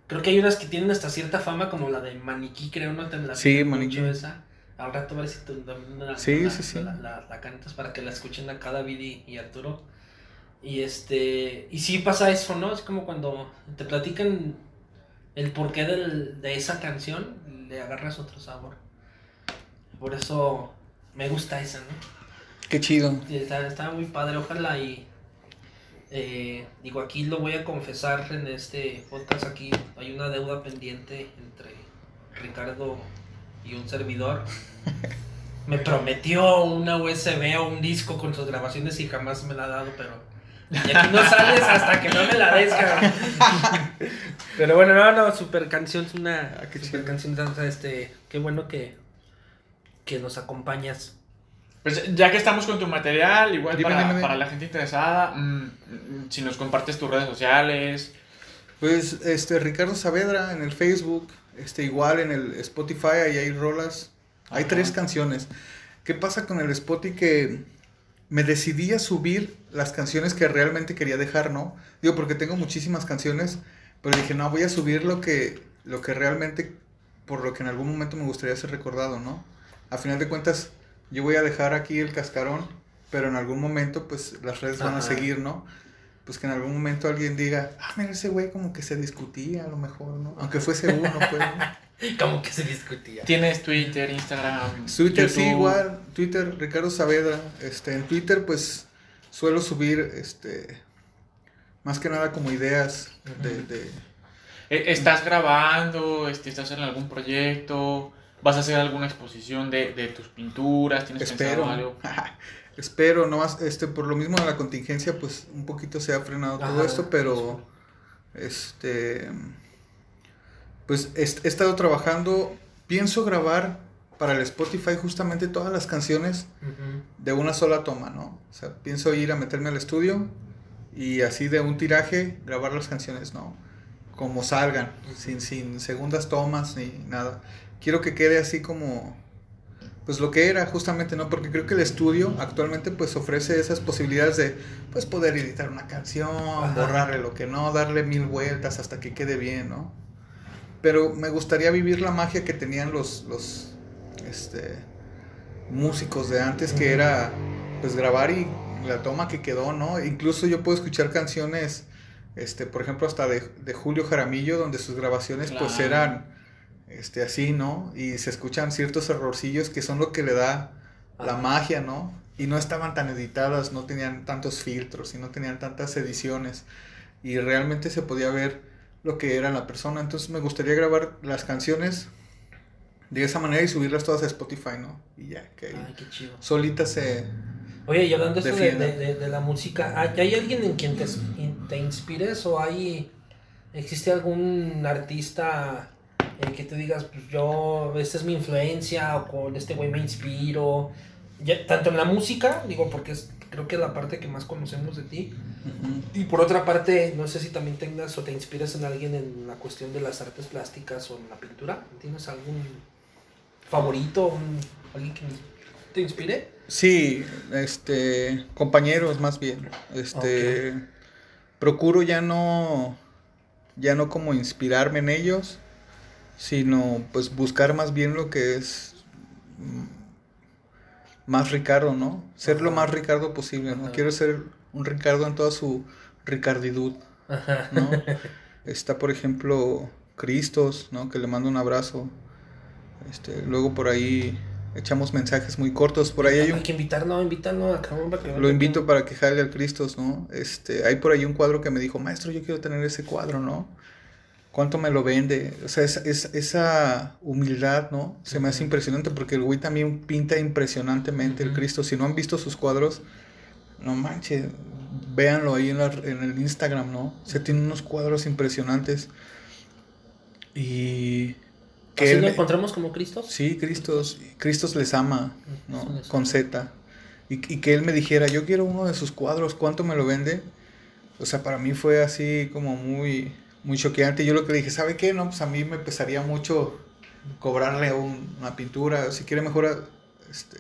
creo que hay unas que tienen hasta cierta fama, como la de Maniquí, creo, ¿no? Te la Sí, Maniquí. esa. Al rato a ver si tú también la, Sí, la- sí, sí. La, la- la cantas para que la escuchen acá David y, y Arturo. Y este. Y sí pasa eso, ¿no? Es como cuando te platican el porqué del- de esa canción, le agarras otro sabor. Por eso me gusta esa, ¿no? Qué chido. Está, está muy padre, ojalá y eh, digo aquí lo voy a confesar en este podcast aquí hay una deuda pendiente entre Ricardo y un servidor. Me prometió una USB o un disco con sus grabaciones y jamás me la ha dado, pero y aquí no sales hasta que no me la des, cabrón. Pero bueno, no, no, super canción, es una Ah, qué super canción, o sea, este, qué bueno que que nos acompañas. Pues ya que estamos con tu material, igual Dime, para, dime, dime. para la gente interesada, mm, mm, si nos compartes tus redes sociales. Pues este Ricardo Saavedra en el Facebook, este igual en el Spotify, ahí hay rolas, hay Ajá. tres canciones. ¿Qué pasa con el Spotify que me decidí a subir las canciones que realmente quería dejar, ¿no? Digo, porque tengo muchísimas canciones, pero dije, no, voy a subir lo que lo que realmente por lo que en algún momento me gustaría ser recordado, ¿no? A final de cuentas, yo voy a dejar aquí el cascarón, pero en algún momento pues las redes van a Ajá. seguir, ¿no? pues que en algún momento alguien diga, ah, mira, ese güey como que se discutía a lo mejor, ¿no? Aunque fuese uno, pues. ¿no? Como que se discutía. Tienes Twitter, Instagram, Twitter sí, igual. Twitter, Ricardo Saavedra. Este, en Twitter, pues, suelo subir, este, más que nada como ideas de, de- Eh, ¿Estás grabando? Este, ¿Estás en algún proyecto? ¿Vas a hacer alguna exposición de, de tus pinturas? ¿Tienes espero. pensado algo? espero, no más, este, por lo mismo de la contingencia, pues, un poquito se ha frenado todo esto, pero, este, pues, he, estado trabajando, pienso grabar para el Spotify justamente todas las canciones de una sola toma, ¿no? O sea, pienso ir a meterme al estudio y así de un tiraje grabar las canciones, ¿no? Como salgan, sin, sin segundas tomas ni nada. Quiero que quede así como, pues lo que era justamente, ¿no? Porque creo que el estudio actualmente pues ofrece esas posibilidades de, pues poder editar una canción, Ajá. borrarle lo que no, darle mil vueltas hasta que quede bien, ¿no? Pero me gustaría vivir la magia que tenían los, los, este, músicos de antes, que era pues grabar y la toma que quedó, ¿no? Incluso yo puedo escuchar canciones, este, por ejemplo, hasta de, de Julio Jaramillo, donde sus grabaciones pues eran este, así, ¿no? Y se escuchan ciertos errorcillos que son lo que le da la magia, ¿no? Y no estaban tan editadas, no tenían tantos filtros y no tenían tantas ediciones. Y realmente se podía ver lo que era la persona. Entonces me gustaría grabar las canciones de esa manera y subirlas todas a Spotify, ¿no? Y ya, que Ay, qué chido. solitas se... Oye, y hablando de, de, de- de- la música, ¿hay, alguien en quien te, te inspires o hay existe algún artista eh, que te digas, pues yo, esta es mi influencia o con este güey me inspiro? Ya, tanto en la música, digo, porque es, creo que es la parte que más conocemos de ti. Y por otra parte, no sé si también tengas o te inspiras en alguien en la cuestión de las artes plásticas o en la pintura. ¿Tienes algún favorito, un- alguien que te inspire? Sí, este, compañeros más bien. Este, procuro ya no, ya no como inspirarme en ellos, sino pues buscar más bien lo que es más Ricardo, ¿no? Ser lo más Ricardo posible, ¿no? Ajá. Quiero ser un Ricardo en toda su ricardidud, Ajá. ¿no? Está, por ejemplo, Cristos, ¿no? Que le mando un abrazo. Este, luego por ahí echamos mensajes muy cortos. Por ahí hay un Hay que invitarlo, invitarlo a que lo invito para que jale al Cristos, ¿no? Este, hay por ahí un cuadro que me dijo, maestro, yo quiero tener ese cuadro, ¿no? ¿Cuánto me lo vende? O sea, es, es- esa humildad, ¿no? Se me hace impresionante porque el güey también pinta impresionantemente el. Cristo. Si no han visto sus cuadros, no manches, véanlo ahí en, la- en el Instagram, ¿no? O sea, tiene unos cuadros impresionantes. Y... que ¿Así lo encontramos como Cristos? Sí, Cristos, Cristos les ama, ¿no? Cristos les Con. Z. Y, y que él me dijera, yo quiero uno de sus cuadros, ¿cuánto me lo vende? O sea, para mí fue así como muy, muy choqueante. Yo lo que le dije, ¿sabe qué? No, pues a mí me pesaría mucho cobrarle un- una pintura. Si quiere mejor, este,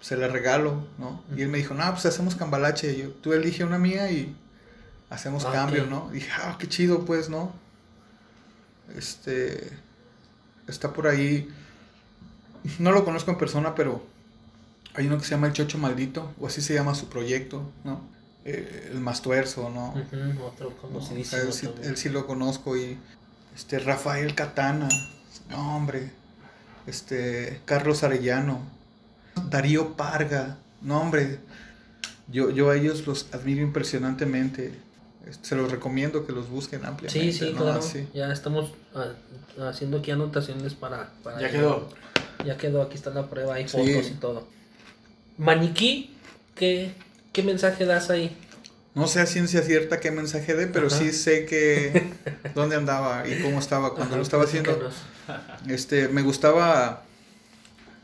se la regalo, ¿no? Y él me dijo, no, pues hacemos cambalache. Yo, tú elige una mía y hacemos Ah, cambio. ¿no? Y dije, ah, qué chido, pues, ¿no? Este, está por ahí, no lo conozco en persona, pero hay uno que se llama El Chocho Maldito, o así se llama su proyecto, ¿no? Eh, el Mastuerzo, ¿no? Ujú, otro No, o conocidísimo. sea, él, sí, también. él sí lo conozco y este Rafael Catana, no hombre, este Carlos Arellano, Darío Parga, no hombre, yo, yo a ellos los admiro impresionantemente, Este, se los recomiendo que los busquen ampliamente. Sí, sí, ¿no? claro. Así. Ya estamos ah, haciendo aquí anotaciones para. para Ya quedó. Ya quedó, aquí está la prueba, hay Sí. fotos y todo. Maniquí, ¿qué, qué mensaje das ahí? No sé a ciencia cierta qué mensaje de, pero Ajá. sí sé que dónde andaba y cómo estaba cuando Ajá, lo estaba haciendo. Este, me gustaba.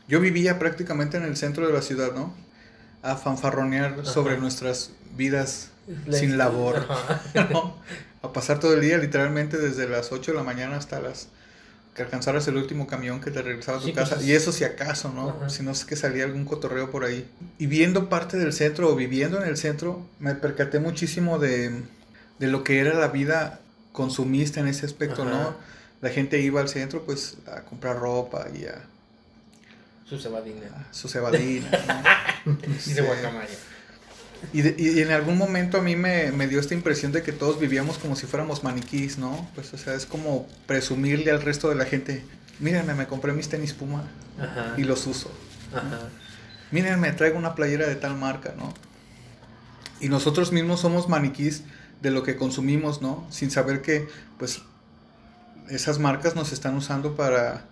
Yo vivía prácticamente en el centro de la ciudad, ¿no? A fanfarronear Ajá. sobre nuestras vidas sin labor. A pasar todo el día, literalmente desde las 8 de la mañana hasta las. Que alcanzaras el último camión que te regresaba a tu Sí, casa. Y eso si acaso, ¿no? Si no es que salía algún cotorreo por ahí. Y viendo parte del centro o viviendo en el centro, me percaté muchísimo de, de lo que era la vida consumista en ese aspecto. ¿no? La gente iba al centro pues a comprar ropa y a, Su cebadina. a su cebadina, ¿no? Y de guacamaya. Y, de- y en algún momento a mí me, me dio esta impresión de que todos vivíamos como si fuéramos maniquís, ¿no? Pues, o sea, es como presumirle al resto de la gente, mírenme, me compré mis tenis Puma Ajá. y los uso. Ajá. Mírenme, traigo una playera de tal marca, ¿no? Y nosotros mismos somos maniquís de lo que consumimos, ¿no? Sin saber que, pues, esas marcas nos están usando para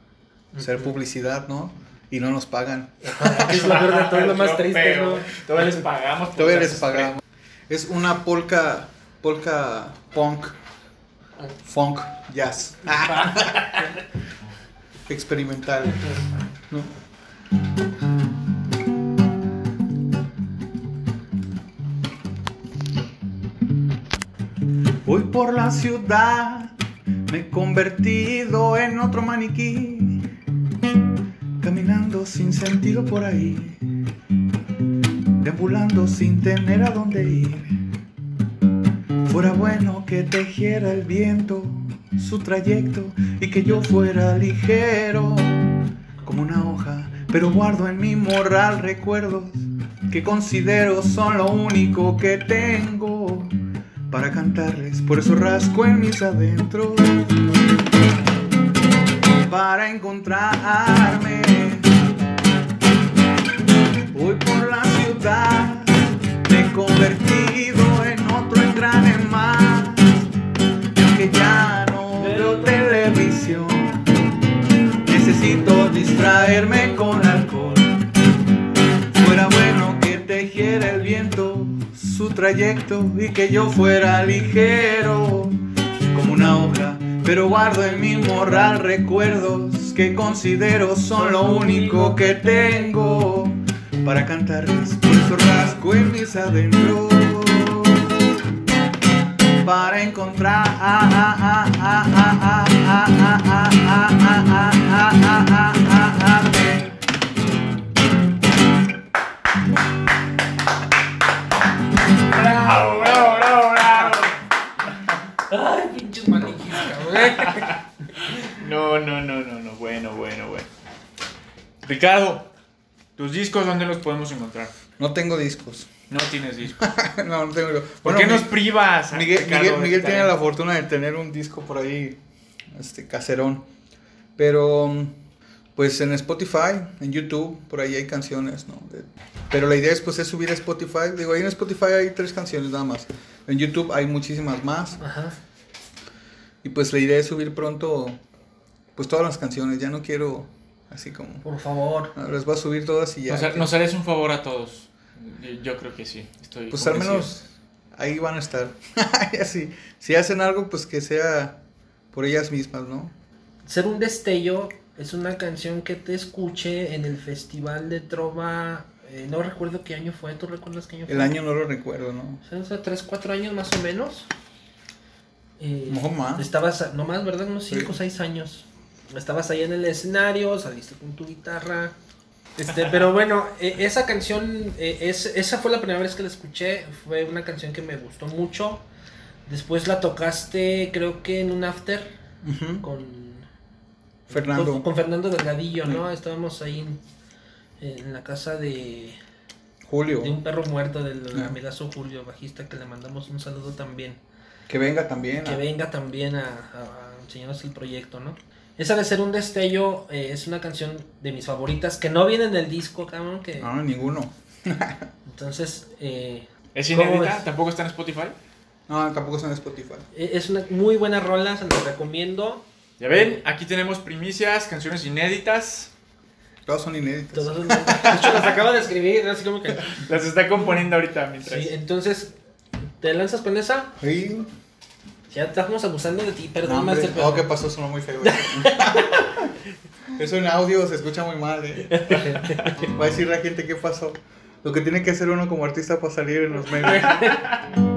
hacer publicidad, ¿no? Y no nos pagan. Es lo peor de todo, es lo más triste, ¿no? Todavía les pagamos. por Todavía les pagamos. Es una polka, polka punk, funk, jazz. Experimental, ¿no? Voy por la ciudad, me he convertido en otro maniquí, caminando sin sentido por ahí, deambulando sin tener a dónde ir. Fuera bueno que tejiera el viento su trayecto y que yo fuera ligero como una hoja, pero guardo en mi morral recuerdos que considero son lo único que tengo para cantarles, por eso rasco en mis adentros para encontrarme. Voy por la ciudad, me he convertido en otro engrane más, y aunque ya no veo televisión, necesito distraerme con alcohol. Fuera bueno que tejiera el viento su trayecto y que yo fuera ligero como una hoja, pero guardo en mi morral recuerdos que considero son lo único que tengo para cantarles, por eso rasco en mis adentros para encontrar Bravo, bravo, bravo, bravo. No, no, no, no, no. Bueno, bueno, bueno. Ricardo, tus discos, ¿dónde los podemos encontrar? No tengo discos. No tienes discos. no, no tengo. ¿Por Bueno, qué Mi- nos privas? Miguel, Miguel, Miguel tiene la fortuna de tener un disco por ahí, este, caserón. Pero, pues en Spotify, en YouTube, por ahí hay canciones, ¿no? De- pero la idea es, pues, es subir a Spotify. Digo, ahí en Spotify hay tres canciones nada más. En YouTube hay muchísimas más. Ajá. Y pues la idea es subir pronto, pues, todas las canciones. Ya no quiero, así como... Por favor. no, les voy a subir todas y ya. Nos, ha- nos harías un favor a todos. Yo- Yo creo que sí. Estoy Pues al menos ahí van a estar. Así, si hacen algo, pues que sea por ellas mismas, ¿no? Ser un destello es una canción que te escuché en el Festival de Trova. eh, no recuerdo qué año fue. ¿Tú recuerdas qué año fue? El año no lo recuerdo, ¿no? O sea, hace 3, 4 años más o menos. Eh, No más. Estabas, no más, ¿verdad? Unos 5 o Sí. 6 años. Estabas ahí en el escenario, saliste con tu guitarra. Este, pero bueno, eh, esa canción, eh, es, esa fue la primera vez que la escuché. Fue una canción que me gustó mucho. Después la tocaste, creo que en un after con Fernando. Con, con Fernando Delgadillo, ¿no? Estábamos ahí en, en la casa de, Julio. de un perro muerto del Ah. amigazo Julio, bajista, que le mandamos un saludo también. Que venga también. Que venga también a, a- a enseñarnos el proyecto, ¿no? Esa de ser un destello eh, es una canción de mis favoritas que no viene en el disco, cabrón. Que, No, ninguno. Entonces, eh, ¿Es ¿Cómo inédita? ¿Tampoco está en Spotify? No, tampoco está en Spotify. e- es una muy buena rola, se la recomiendo. Ya ven, aquí tenemos primicias, canciones inéditas. Todas son inéditas. Todas son- de hecho, las acaba de escribir, así como que... Las está componiendo ahorita mientras. Sí, entonces, ¿te lanzas con esa? Sí. Ya estamos abusando de ti, No, perdón, hombre. Master, pero- ¿qué pasó? Sonó muy feo. Eso en audio se escucha muy mal, ¿eh? Va a decir la gente qué pasó. Lo que tiene que hacer uno como artista para salir en los medios.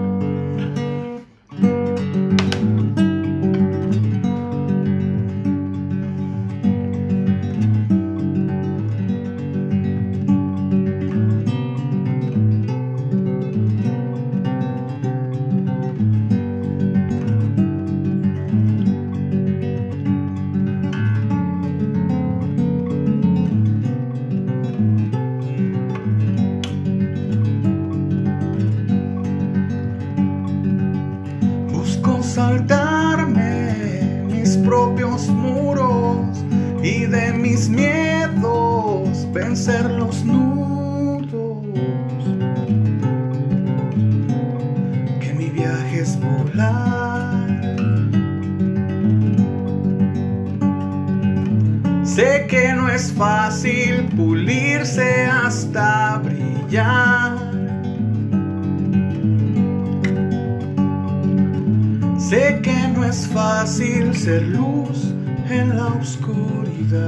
en la oscuridad.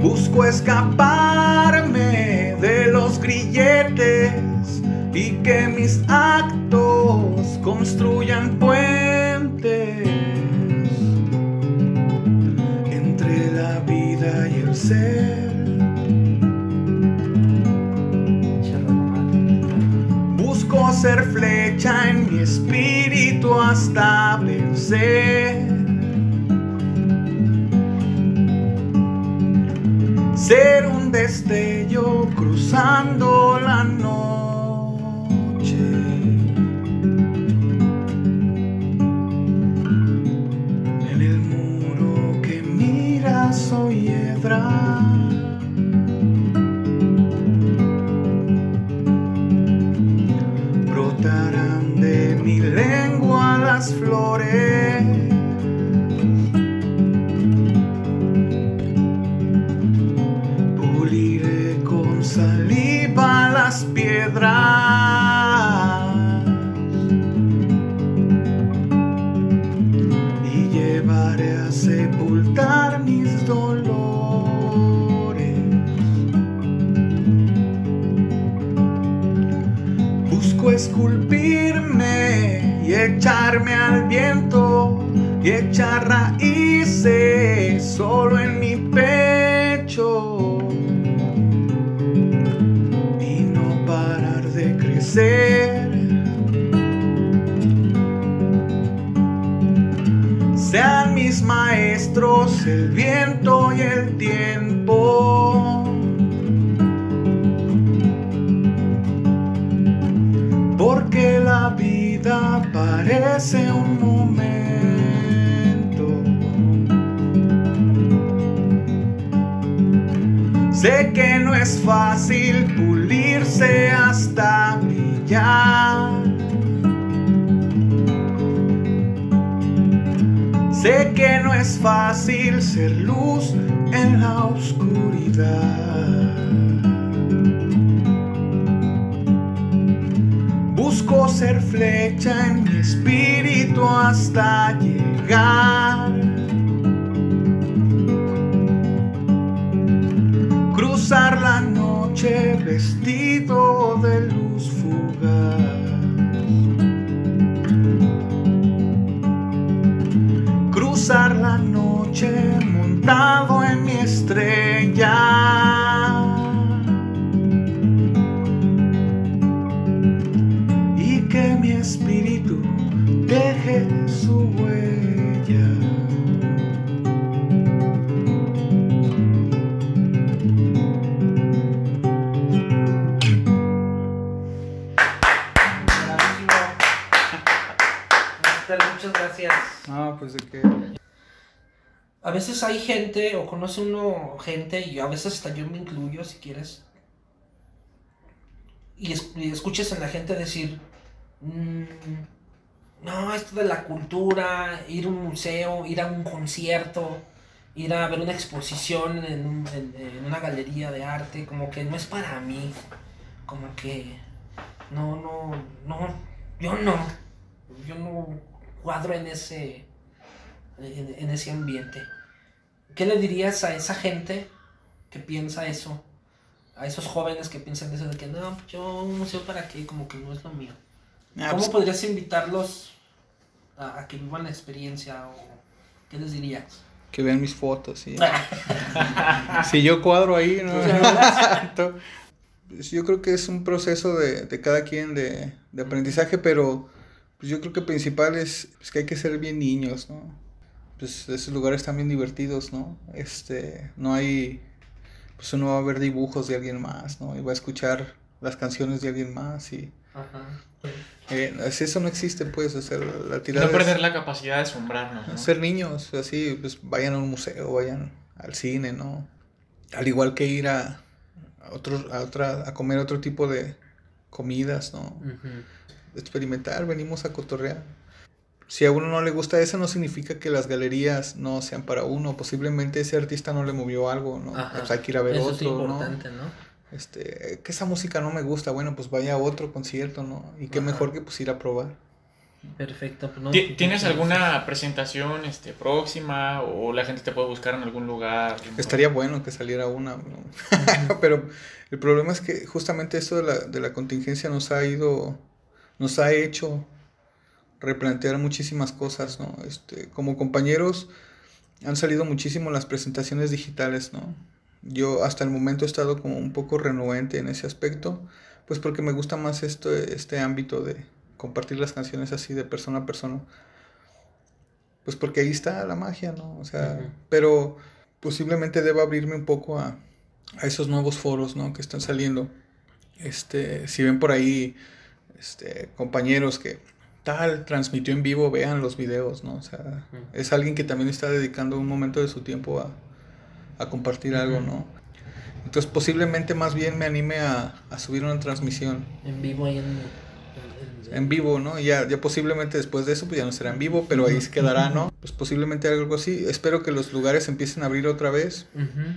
Busco escaparme de los grilletes y que mis actos construyan puentes entre la vida y el ser. Ser flecha en mi espíritu hasta vencer. Ser un destello cruzando la vida parece un momento. Sé que no es fácil pulirse hasta brillar. Sé que no es fácil ser luz en la oscuridad. Busco ser flecha en mi espíritu hasta llegar. Cruzar la noche vestido de gente, o conoce uno gente, y a veces hasta yo me incluyo, si quieres. Y, es- y escuches en la gente decir, "Mm, no, esto de la cultura, ir a un museo, ir a un concierto, ir a ver una exposición en, en- una galería de arte, como que no es para mí, como que no, no, no, yo no, yo no cuadro en ese, en ese ambiente. ¿Qué le dirías a esa gente que piensa eso? A esos jóvenes que piensan eso de que no, yo un museo para qué, como que no es lo mío. Ah, ¿Cómo pues, podrías invitarlos a, a que vivan la experiencia o qué les dirías? que vean mis fotos, sí. Si yo cuadro ahí, ¿no? Pues yo creo que es un proceso de, de cada quien de, de aprendizaje, pero pues yo creo que principal es pues, que hay que ser bien niños, ¿no? Pues esos lugares están bien divertidos, ¿no? Este, no hay, pues uno va a ver dibujos de alguien más, ¿no? Y va a escuchar las canciones de alguien más y Ajá. Eh, eso no existe, pues, o sea, la tirada No es perder la capacidad de asombrarnos, ¿no? ser niños, así, pues vayan a un museo, vayan al cine, ¿no? Al igual que ir a, a otro, a otra, a comer otro tipo de comidas, ¿no? Experimentar, venimos a cotorrear. Si a uno no le gusta eso, no significa que las galerías no sean para uno. Posiblemente ese artista no le movió algo, ¿no? Ajá. Pues hay que ir a ver Eso otro, es ¿no? importante, ¿no? Este, que esa música no me gusta, bueno, pues vaya a otro concierto, ¿no? Y qué Ajá. mejor que pues ir a probar. Perfecto. pues, no, Ti- ¿Tienes alguna presentación este, próxima o la gente te puede buscar en algún lugar? Estaría bueno que saliera una, ¿no? pero el problema es que justamente esto de la, de la contingencia nos ha ido, nos ha hecho replantear muchísimas cosas, ¿no? Este, como compañeros han salido muchísimo las presentaciones digitales, ¿no? Yo hasta el momento he estado como un poco renuente en ese aspecto, pues porque me gusta más esto, este ámbito de compartir las canciones así de persona a persona. Pues porque ahí está la magia, ¿no? O sea, pero posiblemente deba abrirme un poco a, a esos nuevos foros, ¿no? Que están saliendo. Este, si ven por ahí, este, compañeros que tal transmitió en vivo, vean los videos, ¿no? O sea, es alguien que también está dedicando un momento de su tiempo a, a compartir algo. ¿no? Entonces posiblemente más bien me anime a, a subir una transmisión En vivo ahí en... en- en- en vivo, ¿no? Ya, ya posiblemente después de eso pues ya no será en vivo, pero ahí se quedará, ¿no? Pues posiblemente algo así. Espero que los lugares empiecen a abrir otra vez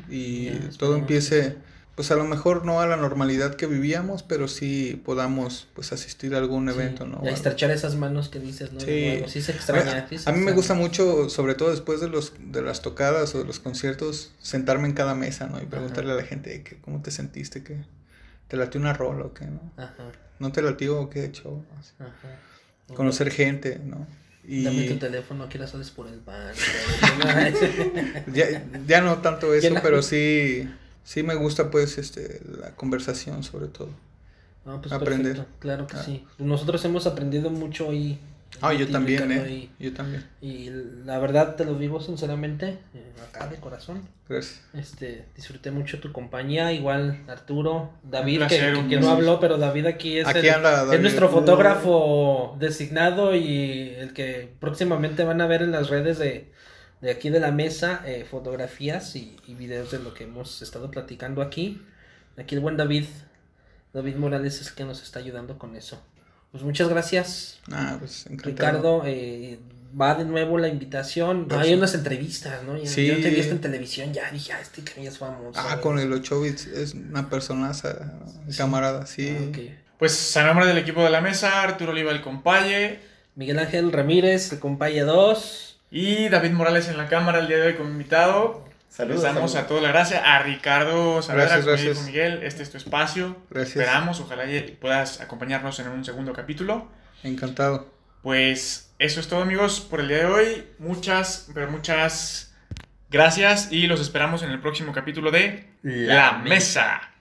y todo empiece, pues a lo mejor no a la normalidad que vivíamos, pero sí podamos pues asistir a algún Sí, evento, ¿no? y a estrechar esas manos que dices, ¿no? Sí. sí se extraña. A, sí se a mí me gusta mucho, sobre todo después de los de las tocadas o de los conciertos, sentarme en cada mesa, ¿no? Y preguntarle a la gente que, cómo te sentiste, que te latió una rola o qué, ¿no? Ajá, ¿No te latió o qué? Así. ajá. Conocer gente, ¿no? Y Dame tu teléfono, que la sales por el pan. ya, ya no tanto eso, no. pero sí, sí me gusta pues este la conversación sobre todo. No, pues Aprender. perfecto, Claro que Ah. sí. Nosotros hemos aprendido mucho ahí. Ah, yo también, eh. Y, Yo también. y la verdad te lo digo sinceramente, eh, acá de corazón. Gracias. Este, disfruté mucho tu compañía, igual Arturo, David, que, no habló, pero David aquí es, Aquí el- anda es nuestro fotógrafo designado y el que próximamente van a ver en las redes de, de aquí de la mesa, eh, fotografías y, y videos de lo que hemos estado platicando aquí. Aquí el buen David, David Morales es el que nos está ayudando con eso. Pues muchas gracias. Ah, pues encantado. Ricardo, eh, va de nuevo la invitación. Pues Hay unas entrevistas, ¿no? Ya, Sí. Yo te vi esto en televisión, ya dije, ah, este que ya es famoso. Ah, con el Ochovitz es una personaza, camarada, sí. Ah, ok. Pues a nombre del equipo de la mesa, Arturo Oliva el compaye Miguel Ángel Ramírez, el compañía 2. Y David Morales en la cámara el día de hoy como invitado. Saludos. Les damos saludos. a todos la gracia. A Ricardo Saavedra, Gracias, Miguel, este es tu espacio. Gracias. Esperamos, ojalá puedas acompañarnos en un segundo capítulo. Encantado. Pues eso es todo amigos por el día de hoy. Muchas, pero muchas gracias y los esperamos en el próximo capítulo de La La Mesa.